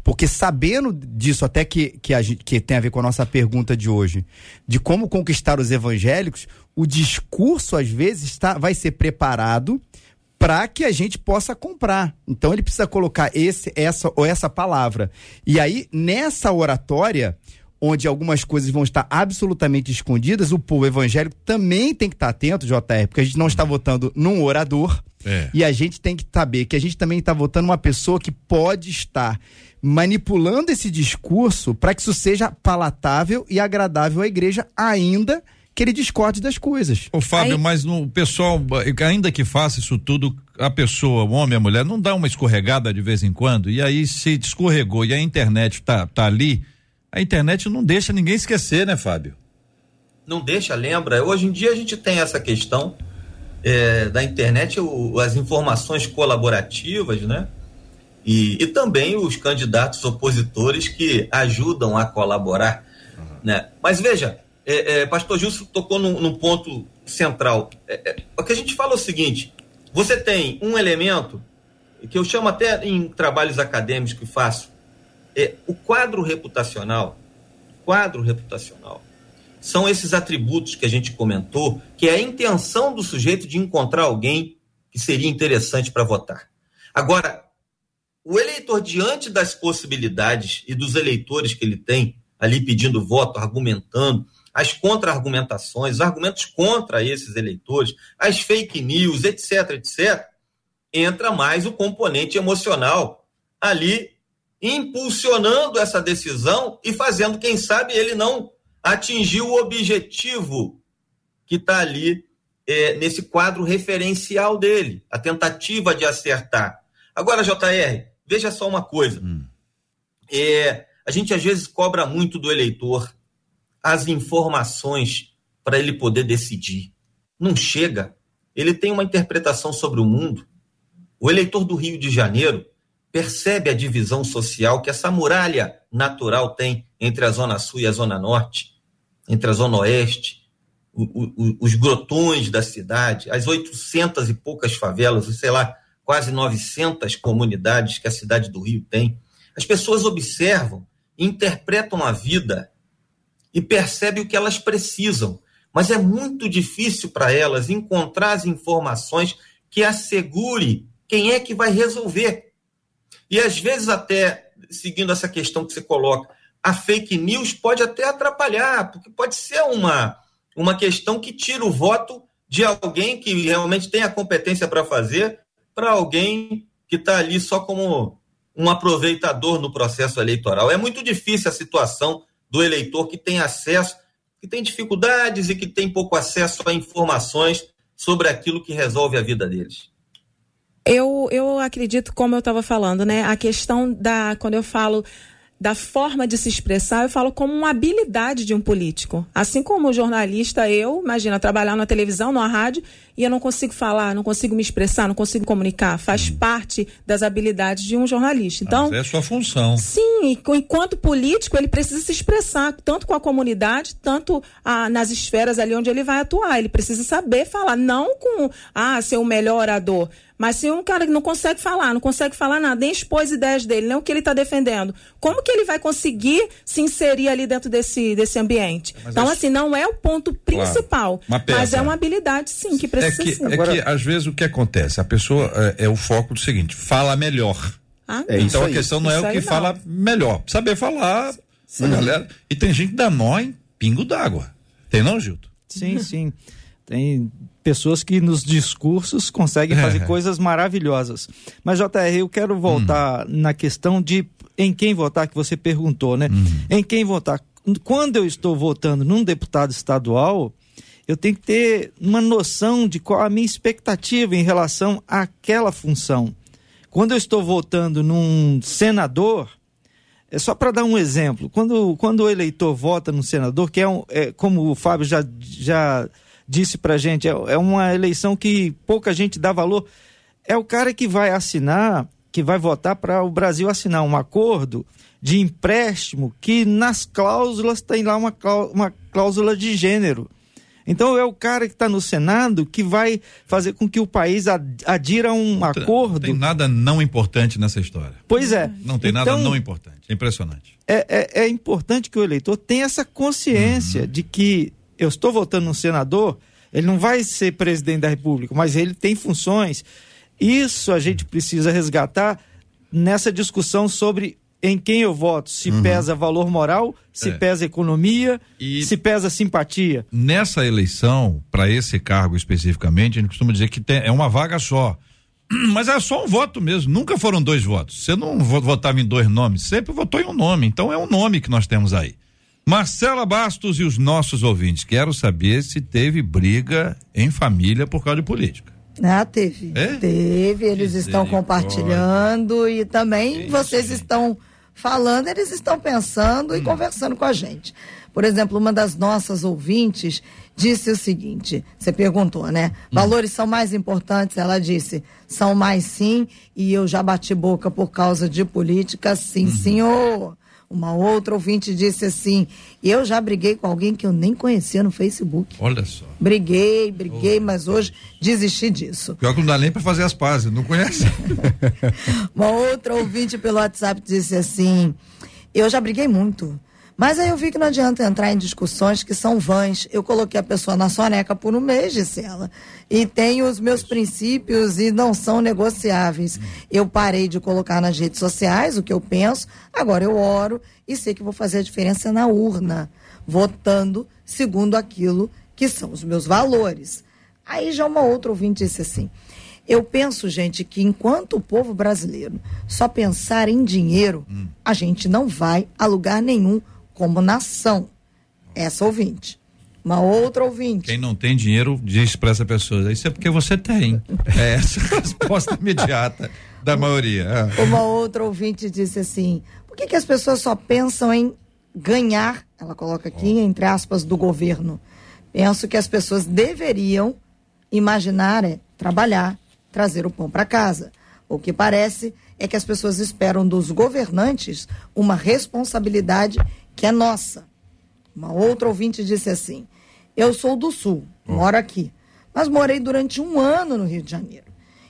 Porque sabendo disso, até que, que, a que tem a ver com a nossa pergunta de hoje, de como conquistar os evangélicos, o discurso, às vezes, tá, vai ser preparado para que a gente possa comprar. Então ele precisa colocar esse, essa ou essa palavra. E aí, nessa oratória, onde algumas coisas vão estar absolutamente escondidas, o povo evangélico também tem que estar atento, JR, porque a gente não está votando num orador. É. E a gente tem que saber que a gente também está votando uma pessoa que pode estar manipulando esse discurso para que isso seja palatável e agradável à igreja, ainda que ele discorde das coisas. Ô Fábio, Aí- mas no o pessoal, ainda que faça isso tudo, a pessoa, o homem, a mulher, não dá uma escorregada de vez em quando, e aí se escorregou e a internet tá, tá ali, a internet não deixa ninguém esquecer, né, Fábio? não deixa, lembra? Hoje em dia a gente tem essa questão é, da internet, o- as informações colaborativas, né? E, e também os candidatos opositores que ajudam a colaborar, né? Mas veja, é, é, Pastor Gilson tocou num, ponto central. É, é, o que a gente fala é o seguinte: você tem um elemento que eu chamo até em trabalhos acadêmicos que faço, é o quadro reputacional. Quadro reputacional são esses atributos que a gente comentou, que é a intenção do sujeito de encontrar alguém que seria interessante para votar. Agora, o eleitor, diante das possibilidades e dos eleitores que ele tem ali pedindo voto, argumentando, as contra-argumentações, os argumentos contra esses eleitores, as fake news, etc., etc., entra mais o componente emocional ali impulsionando essa decisão e fazendo, quem sabe, ele não atingir o objetivo que está ali é, nesse quadro referencial dele, a tentativa de acertar. Agora, JR, veja só uma coisa. É, a gente às vezes cobra muito do eleitor as informações para ele poder decidir. Não chega. Ele tem uma interpretação sobre o mundo. O eleitor do Rio de Janeiro percebe a divisão social que essa muralha natural tem entre a Zona Sul e a Zona Norte, entre a Zona Oeste, o, o, os grotões da cidade, as 800 e poucas favelas, sei lá, quase 900 comunidades que a cidade do Rio tem. As pessoas observam, interpretam a vida e percebem o que elas precisam, mas é muito difícil para elas encontrar as informações que assegure quem é que vai resolver. E às vezes, até seguindo essa questão que você coloca, a fake news pode até atrapalhar, porque pode ser uma, uma questão que tira o voto de alguém que realmente tem a competência para fazer, para alguém que está ali só como um aproveitador no processo eleitoral. É muito difícil a situação do eleitor que tem acesso, que tem dificuldades e que tem pouco acesso a informações sobre aquilo que resolve a vida deles. Eu, eu acredito, como eu estava falando, né? A questão da. Quando eu falo da forma de se expressar, eu falo como uma habilidade de um político. Assim como jornalista, eu, imagina, trabalhar na televisão, na rádio, e eu não consigo falar, não consigo me expressar, não consigo comunicar. Faz parte das habilidades de um jornalista. Então, Mas é a sua função. Sim, e enquanto político, ele precisa se expressar, tanto com a comunidade, tanto ah, nas esferas ali onde ele vai atuar. Ele precisa saber falar, não com, ah, ser o melhor orador. Mas se um cara que não consegue falar, não consegue falar nada, nem expor as ideias dele, nem o que ele está defendendo, como que ele vai conseguir se inserir ali dentro desse, desse ambiente? Mas então, assim, não é o ponto principal, peça. mas é uma habilidade, sim, que É que, sim. é que às vezes o que acontece, a pessoa é, é o foco do seguinte, fala melhor. Ah, É então a aí. questão não é o que não. fala melhor. Saber falar, galera. E tem gente que dá nó em pingo d'água. Tem não, Gilton? Sim, sim. Tem pessoas que nos discursos conseguem É. fazer coisas maravilhosas. Mas, JR, eu quero voltar na questão de em quem votar, que você perguntou, né? Em quem votar. Quando eu estou votando num deputado estadual, eu tenho que ter uma noção de qual a minha expectativa em relação àquela função. Quando eu estou votando num senador, é só para dar um exemplo. Quando, quando o eleitor vota no senador, que é, um, é como o Fábio já, já disse para gente, é, é uma eleição que pouca gente dá valor. É o cara que vai assinar, que vai votar para o Brasil assinar um acordo de empréstimo que nas cláusulas tem lá uma cláusula de gênero. Então é o cara que está no Senado que vai fazer com que o país ad- adira a um acordo. Não tem nada não importante nessa história. Pois é. Não tem nada Então, não importante. É impressionante. é, é, é importante que o eleitor tenha essa consciência de que eu estou votando no senador, ele não vai ser presidente da República, mas ele tem funções. Isso a gente precisa resgatar nessa discussão sobre em quem eu voto, se pesa valor moral, se É. pesa economia, E- se pesa simpatia. Nessa eleição, para esse cargo especificamente, a gente costuma dizer que tem- é uma vaga só. Mas é só um voto mesmo, nunca foram dois votos. Você não votava em dois nomes, sempre votou em um nome. Então é um nome que nós temos aí. Marcela Bastos e os nossos ouvintes, quero saber se teve briga em família por causa de política. Ah, teve. É? Teve, eles estão Misericórdia. compartilhando e também Isso, vocês gente. estão falando, eles estão pensando Hum. e conversando com a gente. Por exemplo, uma das nossas ouvintes disse o seguinte: você perguntou, né? Hum. Valores são mais importantes? Ela disse: são mais sim, e eu já bati boca por causa de política, sim, Uhum. senhor. Uma outra ouvinte disse assim: eu já briguei com alguém que eu nem conhecia no Facebook. Olha só. Briguei, briguei, mas hoje desisti disso. Pior que não dá nem pra fazer as pazes, não conhece? Uma outra ouvinte pelo WhatsApp disse assim: Eu já briguei muito. Mas aí eu vi que não adianta entrar em discussões que são vãs. Eu coloquei a pessoa na soneca por um mês, disse ela. E tenho os meus princípios e não são negociáveis. Eu parei de colocar nas redes sociais o que eu penso, agora eu oro e sei que vou fazer a diferença na urna, votando segundo aquilo que são os meus valores. Aí já uma outra ouvinte disse assim: eu penso, gente, que enquanto o povo brasileiro só pensar em dinheiro, a gente não vai a lugar nenhum como nação. Essa ouvinte. Uma outra ouvinte. Quem não tem dinheiro diz para essa pessoa, isso é porque você tem. É essa a resposta imediata da maioria. Ah. Uma outra ouvinte disse assim: por que, que as pessoas só pensam em ganhar, ela coloca aqui, entre aspas, do governo? Penso que as pessoas deveriam imaginar é trabalhar, trazer o pão para casa. O que parece é que as pessoas esperam dos governantes uma responsabilidade que é nossa. Uma outra ouvinte disse assim: Eu sou do Sul, moro aqui, mas morei durante um ano no Rio de Janeiro.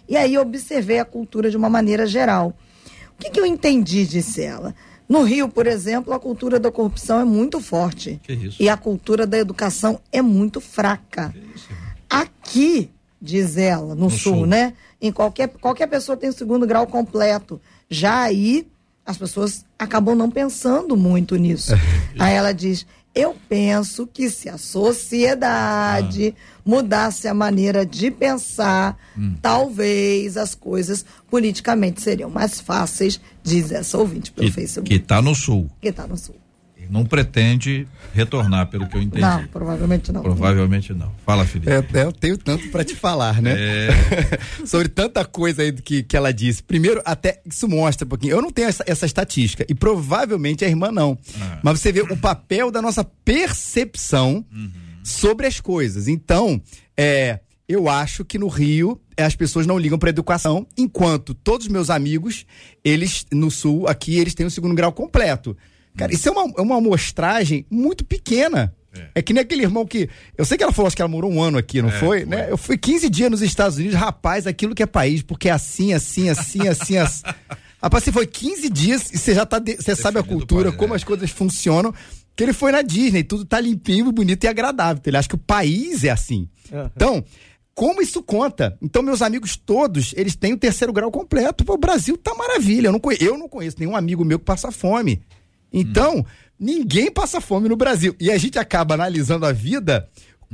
E aí observei a cultura de uma maneira geral. O que, que eu entendi, disse ela? No Rio, por exemplo, a cultura da corrupção é muito forte. Que isso? E a cultura da educação é muito fraca. Aqui, diz ela, no, No sul, Sul. né? Em qualquer, qualquer pessoa tem o segundo grau completo. Já aí, as pessoas acabam não pensando muito nisso. aí ela diz: Eu penso que se a sociedade mudasse a maneira de pensar, talvez as coisas politicamente seriam mais fáceis, diz essa ouvinte pelo Que, Facebook. que tá no sul. Que tá no sul. Não pretende retornar, pelo que eu entendi. Não, provavelmente não. Provavelmente não. Fala, Felipe. É, é, eu tenho tanto pra te falar, né? Sobre tanta coisa aí que, que ela disse. Primeiro, até isso mostra um pouquinho. Eu não tenho essa, essa estatística. E provavelmente a irmã não. Ah. Mas você vê o papel da nossa percepção sobre as coisas. Então, é, eu acho que no Rio é, as pessoas não ligam pra educação, enquanto todos os meus amigos, eles, no sul, aqui, eles têm o segundo grau completo. Cara, isso é uma, é uma amostragem muito pequena. É. que nem aquele irmão que. Eu sei que ela falou acho que ela morou um ano aqui, não É, foi? foi. Né? Eu fui 15 dias nos Estados Unidos, rapaz, aquilo que é país, porque é assim, assim, assim, assim, assim. Rapaz, você foi 15 dias e você já tá. de- Você sabe a cultura, país, como é. as coisas funcionam. Que ele foi na Disney, tudo tá limpinho, bonito e agradável. Ele acha que o país é assim. Então, como isso conta? Então, meus amigos todos, eles têm o terceiro grau completo. Pô, o Brasil tá maravilha. Eu não, conhe- eu não conheço nenhum amigo meu que passa fome. Então, ninguém passa fome no Brasil. E a gente acaba analisando a vida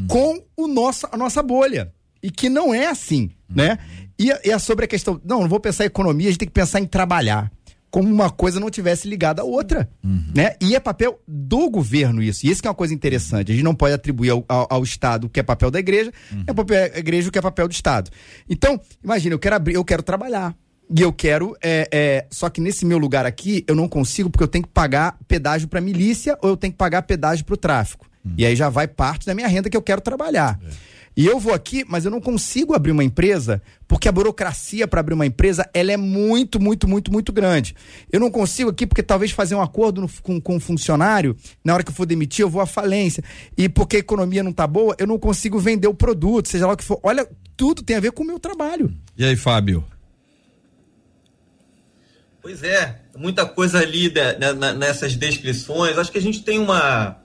com o nosso, a nossa bolha. E que não é assim, né? E, e é sobre a questão. Não, não vou pensar em economia, a gente tem que pensar em trabalhar. Como uma coisa não tivesse ligada à outra. Né? E é papel do governo isso. E isso que é uma coisa interessante. A gente não pode atribuir ao, ao- ao Estado o que é papel da igreja, é papel da igreja o que é papel do Estado. Então, imagina, eu quero abrir, eu quero trabalhar. E eu quero. É, é, só que nesse meu lugar aqui, eu não consigo, porque eu tenho que pagar pedágio pra milícia ou eu tenho que pagar pedágio pro tráfico. E aí já vai parte da minha renda que eu quero trabalhar. E eu vou aqui, mas eu não consigo abrir uma empresa, porque a burocracia para abrir uma empresa, ela é muito, muito, muito, muito grande. Eu não consigo aqui, porque talvez fazer um acordo no- com, com um funcionário, na hora que eu for demitir, eu vou à falência. E porque a economia não tá boa, eu não consigo vender o produto, seja lá o que for. Olha, tudo tem a ver com o meu trabalho. E aí, Fábio? Pois é, muita coisa ali né, nessas descrições. Acho que a gente tem uma,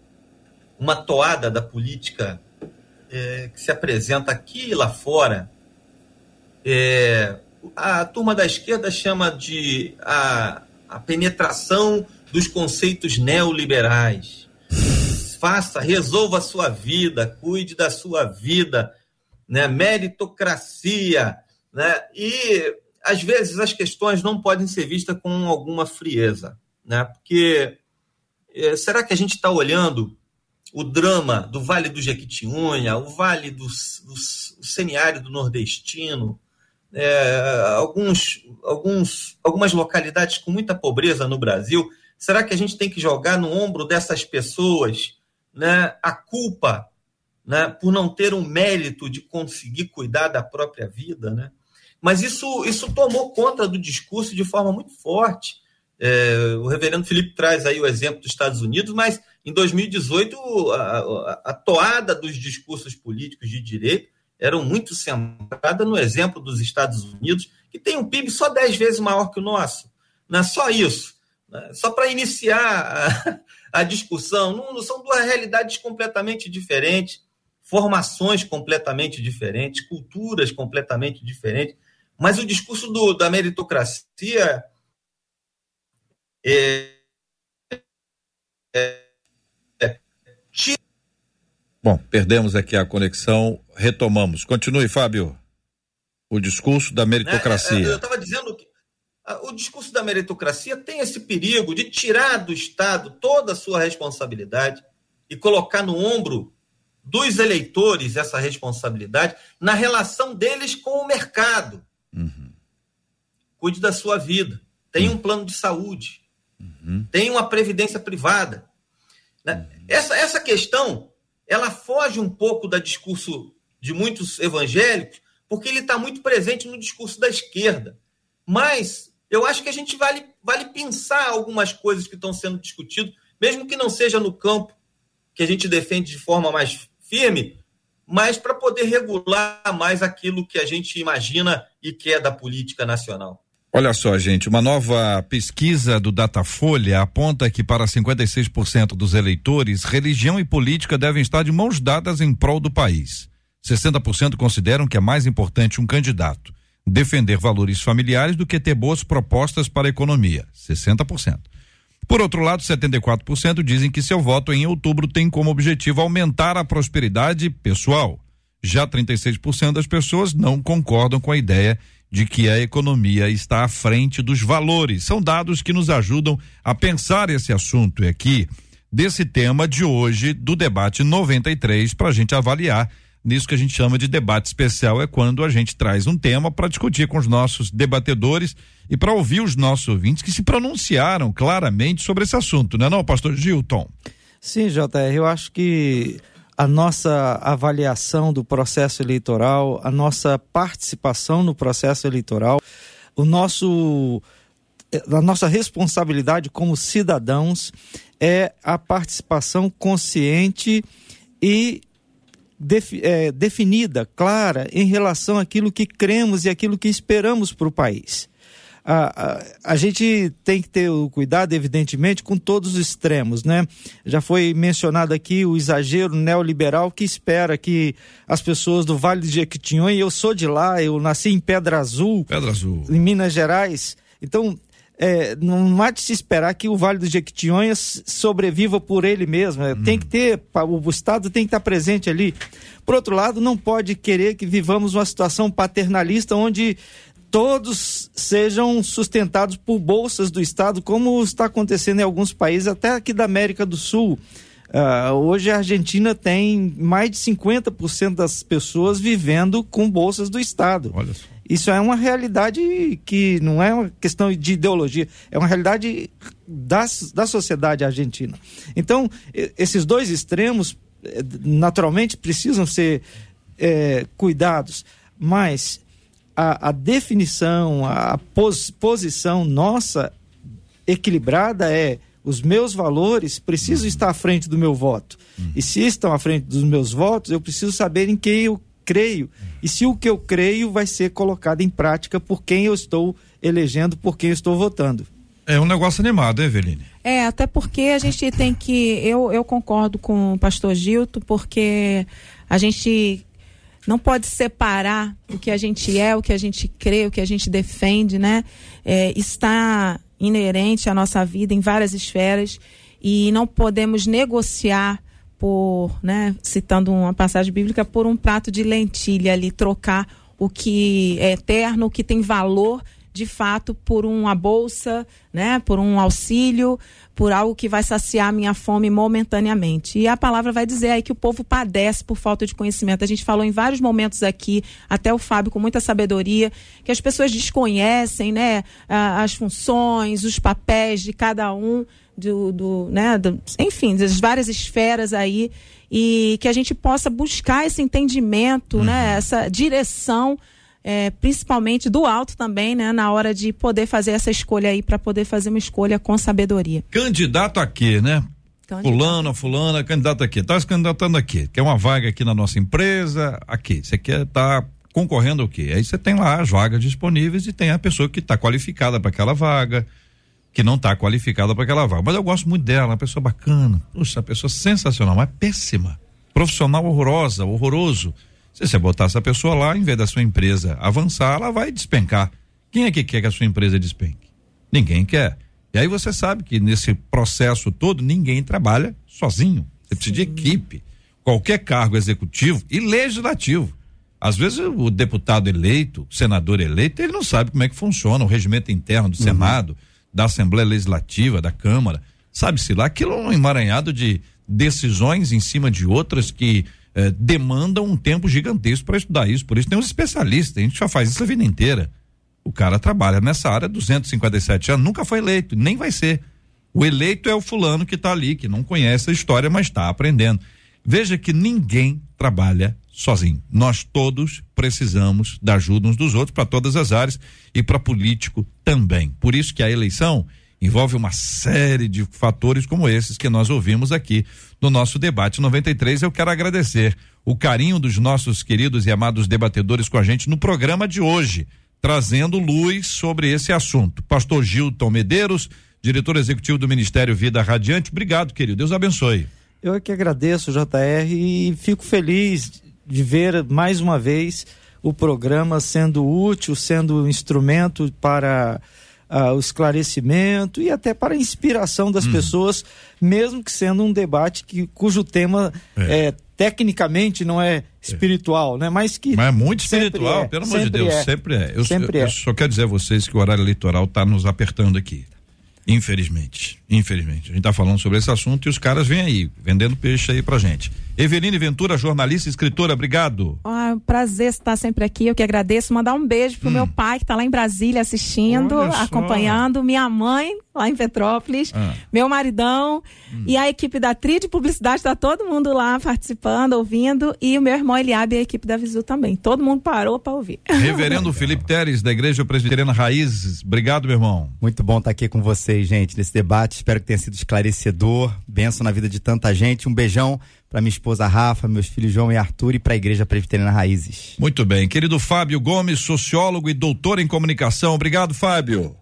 uma toada da política é, que se apresenta aqui e lá fora. É, a turma da esquerda chama de a, a penetração dos conceitos neoliberais. Faça, resolva a sua vida, cuide da sua vida, né? meritocracia, Né? E, às vezes, as questões não podem ser vistas com alguma frieza. Né? Porque é, será que a gente está olhando o drama do Vale do Jequitinhonha, o Vale do, do nordestino, é, alguns, alguns, algumas localidades com muita pobreza no Brasil. Será que a gente tem que jogar no ombro dessas pessoas né, a culpa né, por não ter o mérito de conseguir cuidar da própria vida? Né? Mas isso, isso tomou conta do discurso de forma muito forte. É, o reverendo Felipe traz aí o exemplo dos Estados Unidos, mas em 2018 a, a, a toada dos discursos políticos de direito eram muito centradas no exemplo dos Estados Unidos, que tem um PIB só 10 vezes maior que o nosso. Não é só isso. Né? Só para iniciar a, a discussão, não, são duas realidades completamente diferentes, formações completamente diferentes, culturas completamente diferentes, mas o discurso do, da meritocracia é, é, é, Bom, perdemos aqui a conexão, retomamos. Continue, Fábio. O discurso da meritocracia. É, é, eu estava dizendo que o discurso da meritocracia tem esse perigo de tirar do Estado toda a sua responsabilidade e colocar no ombro dos eleitores essa responsabilidade na relação deles com o mercado. Uhum. Cuide da sua vida. Tenha uhum. um plano de saúde. Uhum. Tenha uma previdência privada. Né? Essa, essa questão ela foge um pouco do discurso de muitos evangélicos, porque ele está muito presente no discurso da esquerda. Mas eu acho que a gente vale, vale pensar algumas coisas que estão sendo discutidas, mesmo que não seja no campo que a gente defende de forma mais firme, mas para poder regular mais aquilo que a gente imagina e quer da política nacional. Olha só, gente, uma nova pesquisa do Datafolha aponta que para 56% dos eleitores, religião e política devem estar de mãos dadas em prol do país. 60% consideram que é mais importante um candidato defender valores familiares do que ter boas propostas para a economia. 60%. Por outro lado, 74% dizem que seu voto em outubro tem como objetivo aumentar a prosperidade pessoal. Já 36% das pessoas não concordam com a ideia de que a economia está à frente dos valores. São dados que nos ajudam a pensar esse assunto aqui, desse tema de hoje, do debate 93, para a gente avaliar nisso que a gente chama de debate especial, é quando a gente traz um tema para discutir com os nossos debatedores e para ouvir os nossos ouvintes que se pronunciaram claramente sobre esse assunto, não é não, pastor Gilton? Sim, JR, eu acho que a nossa avaliação do processo eleitoral, a nossa participação no processo eleitoral, o nosso a nossa responsabilidade como cidadãos é a participação consciente e é, definida, clara, em relação àquilo que cremos e aquilo que esperamos para o país a, a, a, gente tem que ter o cuidado, evidentemente, com todos os extremos, né? Já foi mencionado aqui o exagero neoliberal que espera que as pessoas do Vale do Jequitinhonha, eu sou de lá, eu nasci em Pedra Azul, Pedra Azul. em Minas Gerais, então é, não há de se esperar que o Vale do Jequitinhonha sobreviva por ele mesmo. Hum. Tem que ter, o Estado tem que estar presente ali. Por outro lado, não pode querer que vivamos uma situação paternalista onde todos sejam sustentados por bolsas do Estado, como está acontecendo em alguns países, até aqui da América do Sul. Uh, hoje a Argentina tem mais de 50% das pessoas vivendo com bolsas do Estado. Isso é uma realidade que não é uma questão de ideologia, é uma realidade da, da sociedade argentina. Então, esses dois extremos, eh, naturalmente, precisam ser é, cuidados, mas a, a definição, a pos, posição nossa equilibrada é os meus valores precisam uhum. estar à frente do meu voto. Uhum. E se estão à frente dos meus votos, eu preciso saber em quem eu creio. E se o que eu creio vai ser colocado em prática por quem eu estou elegendo, por quem eu estou votando. É um negócio animado, hein, Eveline? É, até porque a gente tem que. Eu, eu concordo com o pastor Gilto, porque a gente não pode separar o que a gente é, o que a gente crê, o que a gente defende, né? É, está inerente à nossa vida em várias esferas e não podemos negociar por, né, citando uma passagem bíblica, por um prato de lentilha ali, trocar o que é eterno, o que tem valor de fato por uma bolsa, né, por um auxílio, por algo que vai saciar minha fome momentaneamente. E a palavra vai dizer aí que o povo padece por falta de conhecimento. A gente falou em vários momentos aqui, até o Fábio com muita sabedoria, que as pessoas desconhecem, né, as funções, os papéis de cada um do, do né, do, enfim, das várias esferas aí e que a gente possa buscar esse entendimento, né, uhum. né, essa direção é, principalmente do alto também, né, na hora de poder fazer essa escolha aí, para poder fazer uma escolha com sabedoria. Candidato a quê, né? Candidato. Fulano, fulana, candidato aqui. Tá se candidatando aqui. Quer uma vaga aqui na nossa empresa? Aqui. Você quer estar tá concorrendo ao quê? Aí você tem lá as vagas disponíveis e tem a pessoa que está qualificada para aquela vaga, que não está qualificada para aquela vaga. Mas eu gosto muito dela, uma pessoa bacana. Puxa, uma pessoa sensacional, mas péssima. Profissional horrorosa, horroroso. Se você botar essa pessoa lá, em vez da sua empresa avançar, ela vai despencar. Quem é que quer que a sua empresa despenque? Ninguém quer. E aí você sabe que nesse processo todo, ninguém trabalha sozinho. Você precisa de equipe. Qualquer cargo executivo e legislativo. Às vezes o deputado eleito, o senador eleito, ele não sabe como é que funciona o regimento interno do uhum. Senado, da Assembleia Legislativa, da Câmara. Sabe-se lá, aquilo é um emaranhado de decisões em cima de outras que eh, demandam um tempo gigantesco para estudar isso. Por isso tem uns especialistas, a gente já faz isso a vida inteira. O cara trabalha nessa área 257 anos, nunca foi eleito, nem vai ser. O eleito é o fulano que está ali, que não conhece a história, mas está aprendendo. Veja que ninguém trabalha sozinho. Nós todos precisamos da ajuda uns dos outros para todas as áreas e para político também. Por isso que a eleição envolve uma série de fatores como esses que nós ouvimos aqui no nosso debate 93. Eu quero agradecer o carinho dos nossos queridos e amados debatedores com a gente no programa de hoje, trazendo luz sobre esse assunto. Pastor Gilton Medeiros, diretor executivo do Ministério Vida Radiante. Obrigado, querido. Deus abençoe. Eu é que agradeço, JR, e fico feliz de ver mais uma vez o programa sendo útil, sendo um instrumento para uh, o esclarecimento e até para a inspiração das hum. pessoas, mesmo que sendo um debate que, cujo tema é. é tecnicamente não é espiritual, né? Mas que Mas é muito espiritual, é, pelo amor de Deus, é. sempre é. Eu, sempre eu, é. eu só quero dizer a vocês que o horário eleitoral está nos apertando aqui. Infelizmente, infelizmente. A gente está falando sobre esse assunto e os caras vêm aí, vendendo peixe aí pra gente. Eveline Ventura, jornalista e escritora, obrigado. Ah, um prazer estar sempre aqui, eu que agradeço. Mandar um beijo pro hum. meu pai que está lá em Brasília assistindo, acompanhando, minha mãe lá em Petrópolis, ah. meu maridão hum. e a equipe da Tri de Publicidade, está todo mundo lá participando, ouvindo e o meu irmão Eliabe e a equipe da Visu também. Todo mundo parou para ouvir. Reverendo Felipe Teres, da Igreja Presbiteriana Raízes, obrigado, meu irmão. Muito bom estar aqui com vocês, gente, nesse debate. Espero que tenha sido esclarecedor, benção na vida de tanta gente. Um beijão para minha esposa Rafa, meus filhos João e Arthur e para a Igreja Presbiteriana Raízes. Muito bem. Querido Fábio Gomes, sociólogo e doutor em comunicação. Obrigado, Fábio.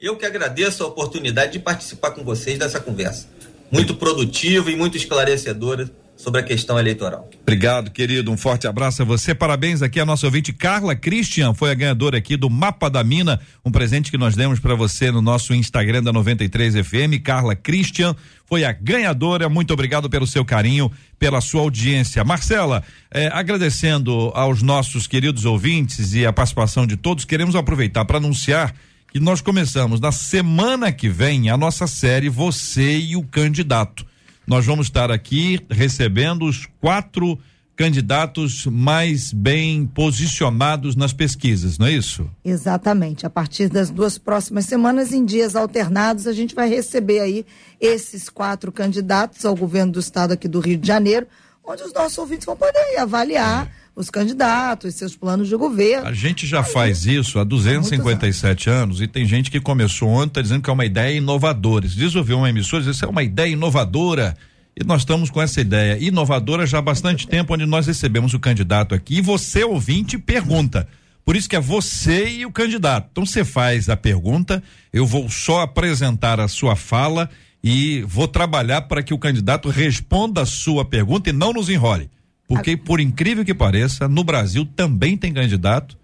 Eu que agradeço a oportunidade de participar com vocês dessa conversa. Muito produtiva e muito esclarecedora sobre a questão eleitoral. Obrigado, querido. Um forte abraço a você. Parabéns aqui a nossa ouvinte Carla Christian, foi a ganhadora aqui do Mapa da Mina, um presente que nós demos para você no nosso Instagram da 93 FM. Carla Christian foi a ganhadora. Muito obrigado pelo seu carinho, pela sua audiência. Marcela, eh, agradecendo aos nossos queridos ouvintes e a participação de todos, queremos aproveitar para anunciar que nós começamos na semana que vem a nossa série Você e o Candidato nós vamos estar aqui recebendo os quatro candidatos mais bem posicionados nas pesquisas, não é isso? Exatamente. A partir das duas próximas semanas, em dias alternados, a gente vai receber aí esses quatro candidatos ao governo do estado aqui do Rio de Janeiro, onde os nossos ouvintes vão poder avaliar. É os candidatos, seus planos de governo. A gente já faz isso há 257 anos. anos. e tem gente que começou ontem tá dizendo que é uma ideia inovadora. Diz ouvir uma emissora, diz, isso é uma ideia inovadora. E nós estamos com essa ideia inovadora já há bastante tempo, onde nós recebemos o candidato aqui e você, ouvinte, pergunta. Por isso que é você e o candidato. Então você faz a pergunta, eu vou só apresentar a sua fala e vou trabalhar para que o candidato responda a sua pergunta e não nos enrole. Porque, por incrível que pareça, no Brasil também tem candidato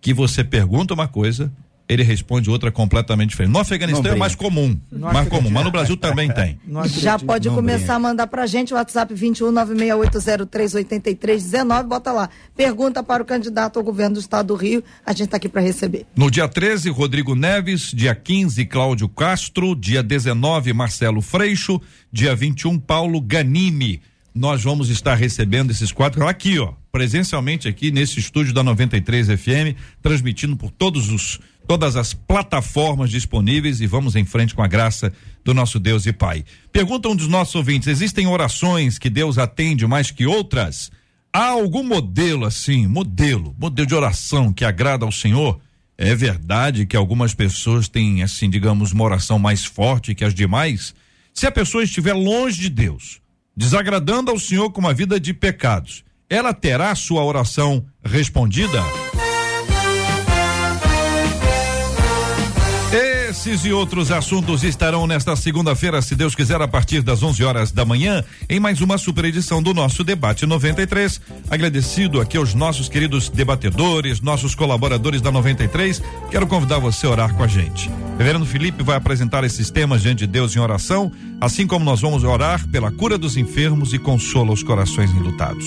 que você pergunta uma coisa ele responde outra completamente diferente. No Afeganistão Não é mais comum, Não mais comum, mas no Brasil também tem. Já pode não começar brinca. a mandar pra gente o WhatsApp 21 968038319, bota lá. Pergunta para o candidato ao governo do estado do Rio, a gente tá aqui para receber. No dia 13, Rodrigo Neves. Dia 15, Cláudio Castro. Dia 19, Marcelo Freixo. Dia 21, Paulo Ganimi. Nós vamos estar recebendo esses quatro aqui, ó, presencialmente aqui nesse estúdio da 93 FM, transmitindo por todos os todas as plataformas disponíveis e vamos em frente com a graça do nosso Deus e Pai. Pergunta um dos nossos ouvintes: existem orações que Deus atende mais que outras? Há algum modelo assim, modelo, modelo de oração que agrada ao Senhor? É verdade que algumas pessoas têm, assim, digamos, uma oração mais forte que as demais? Se a pessoa estiver longe de Deus, desagradando ao Senhor com uma vida de pecados, ela terá sua oração respondida? Esses e outros assuntos estarão nesta segunda-feira, se Deus quiser, a partir das 11 horas da manhã, em mais uma super edição do nosso Debate 93. Agradecido aqui aos nossos queridos debatedores, nossos colaboradores da 93. Quero convidar você a orar com a gente. Reverendo Felipe vai apresentar esses temas diante de Deus em oração, assim como nós vamos orar pela cura dos enfermos e consola os corações enlutados.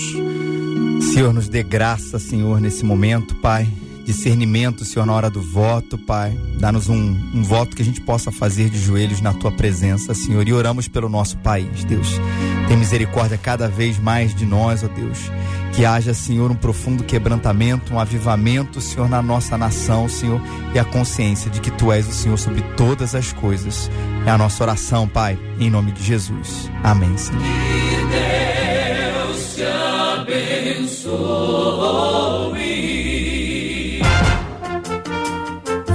Senhor, nos dê graça, Senhor, nesse momento, Pai. Discernimento, Senhor, na hora do voto, Pai. Dá-nos um, um voto que a gente possa fazer de joelhos na Tua presença, Senhor. E oramos pelo nosso país, Deus. Tem misericórdia cada vez mais de nós, ó Deus. Que haja, Senhor, um profundo quebrantamento, um avivamento, Senhor, na nossa nação, Senhor. E a consciência de que Tu és o Senhor sobre todas as coisas. É a nossa oração, Pai, em nome de Jesus. Amém, Senhor.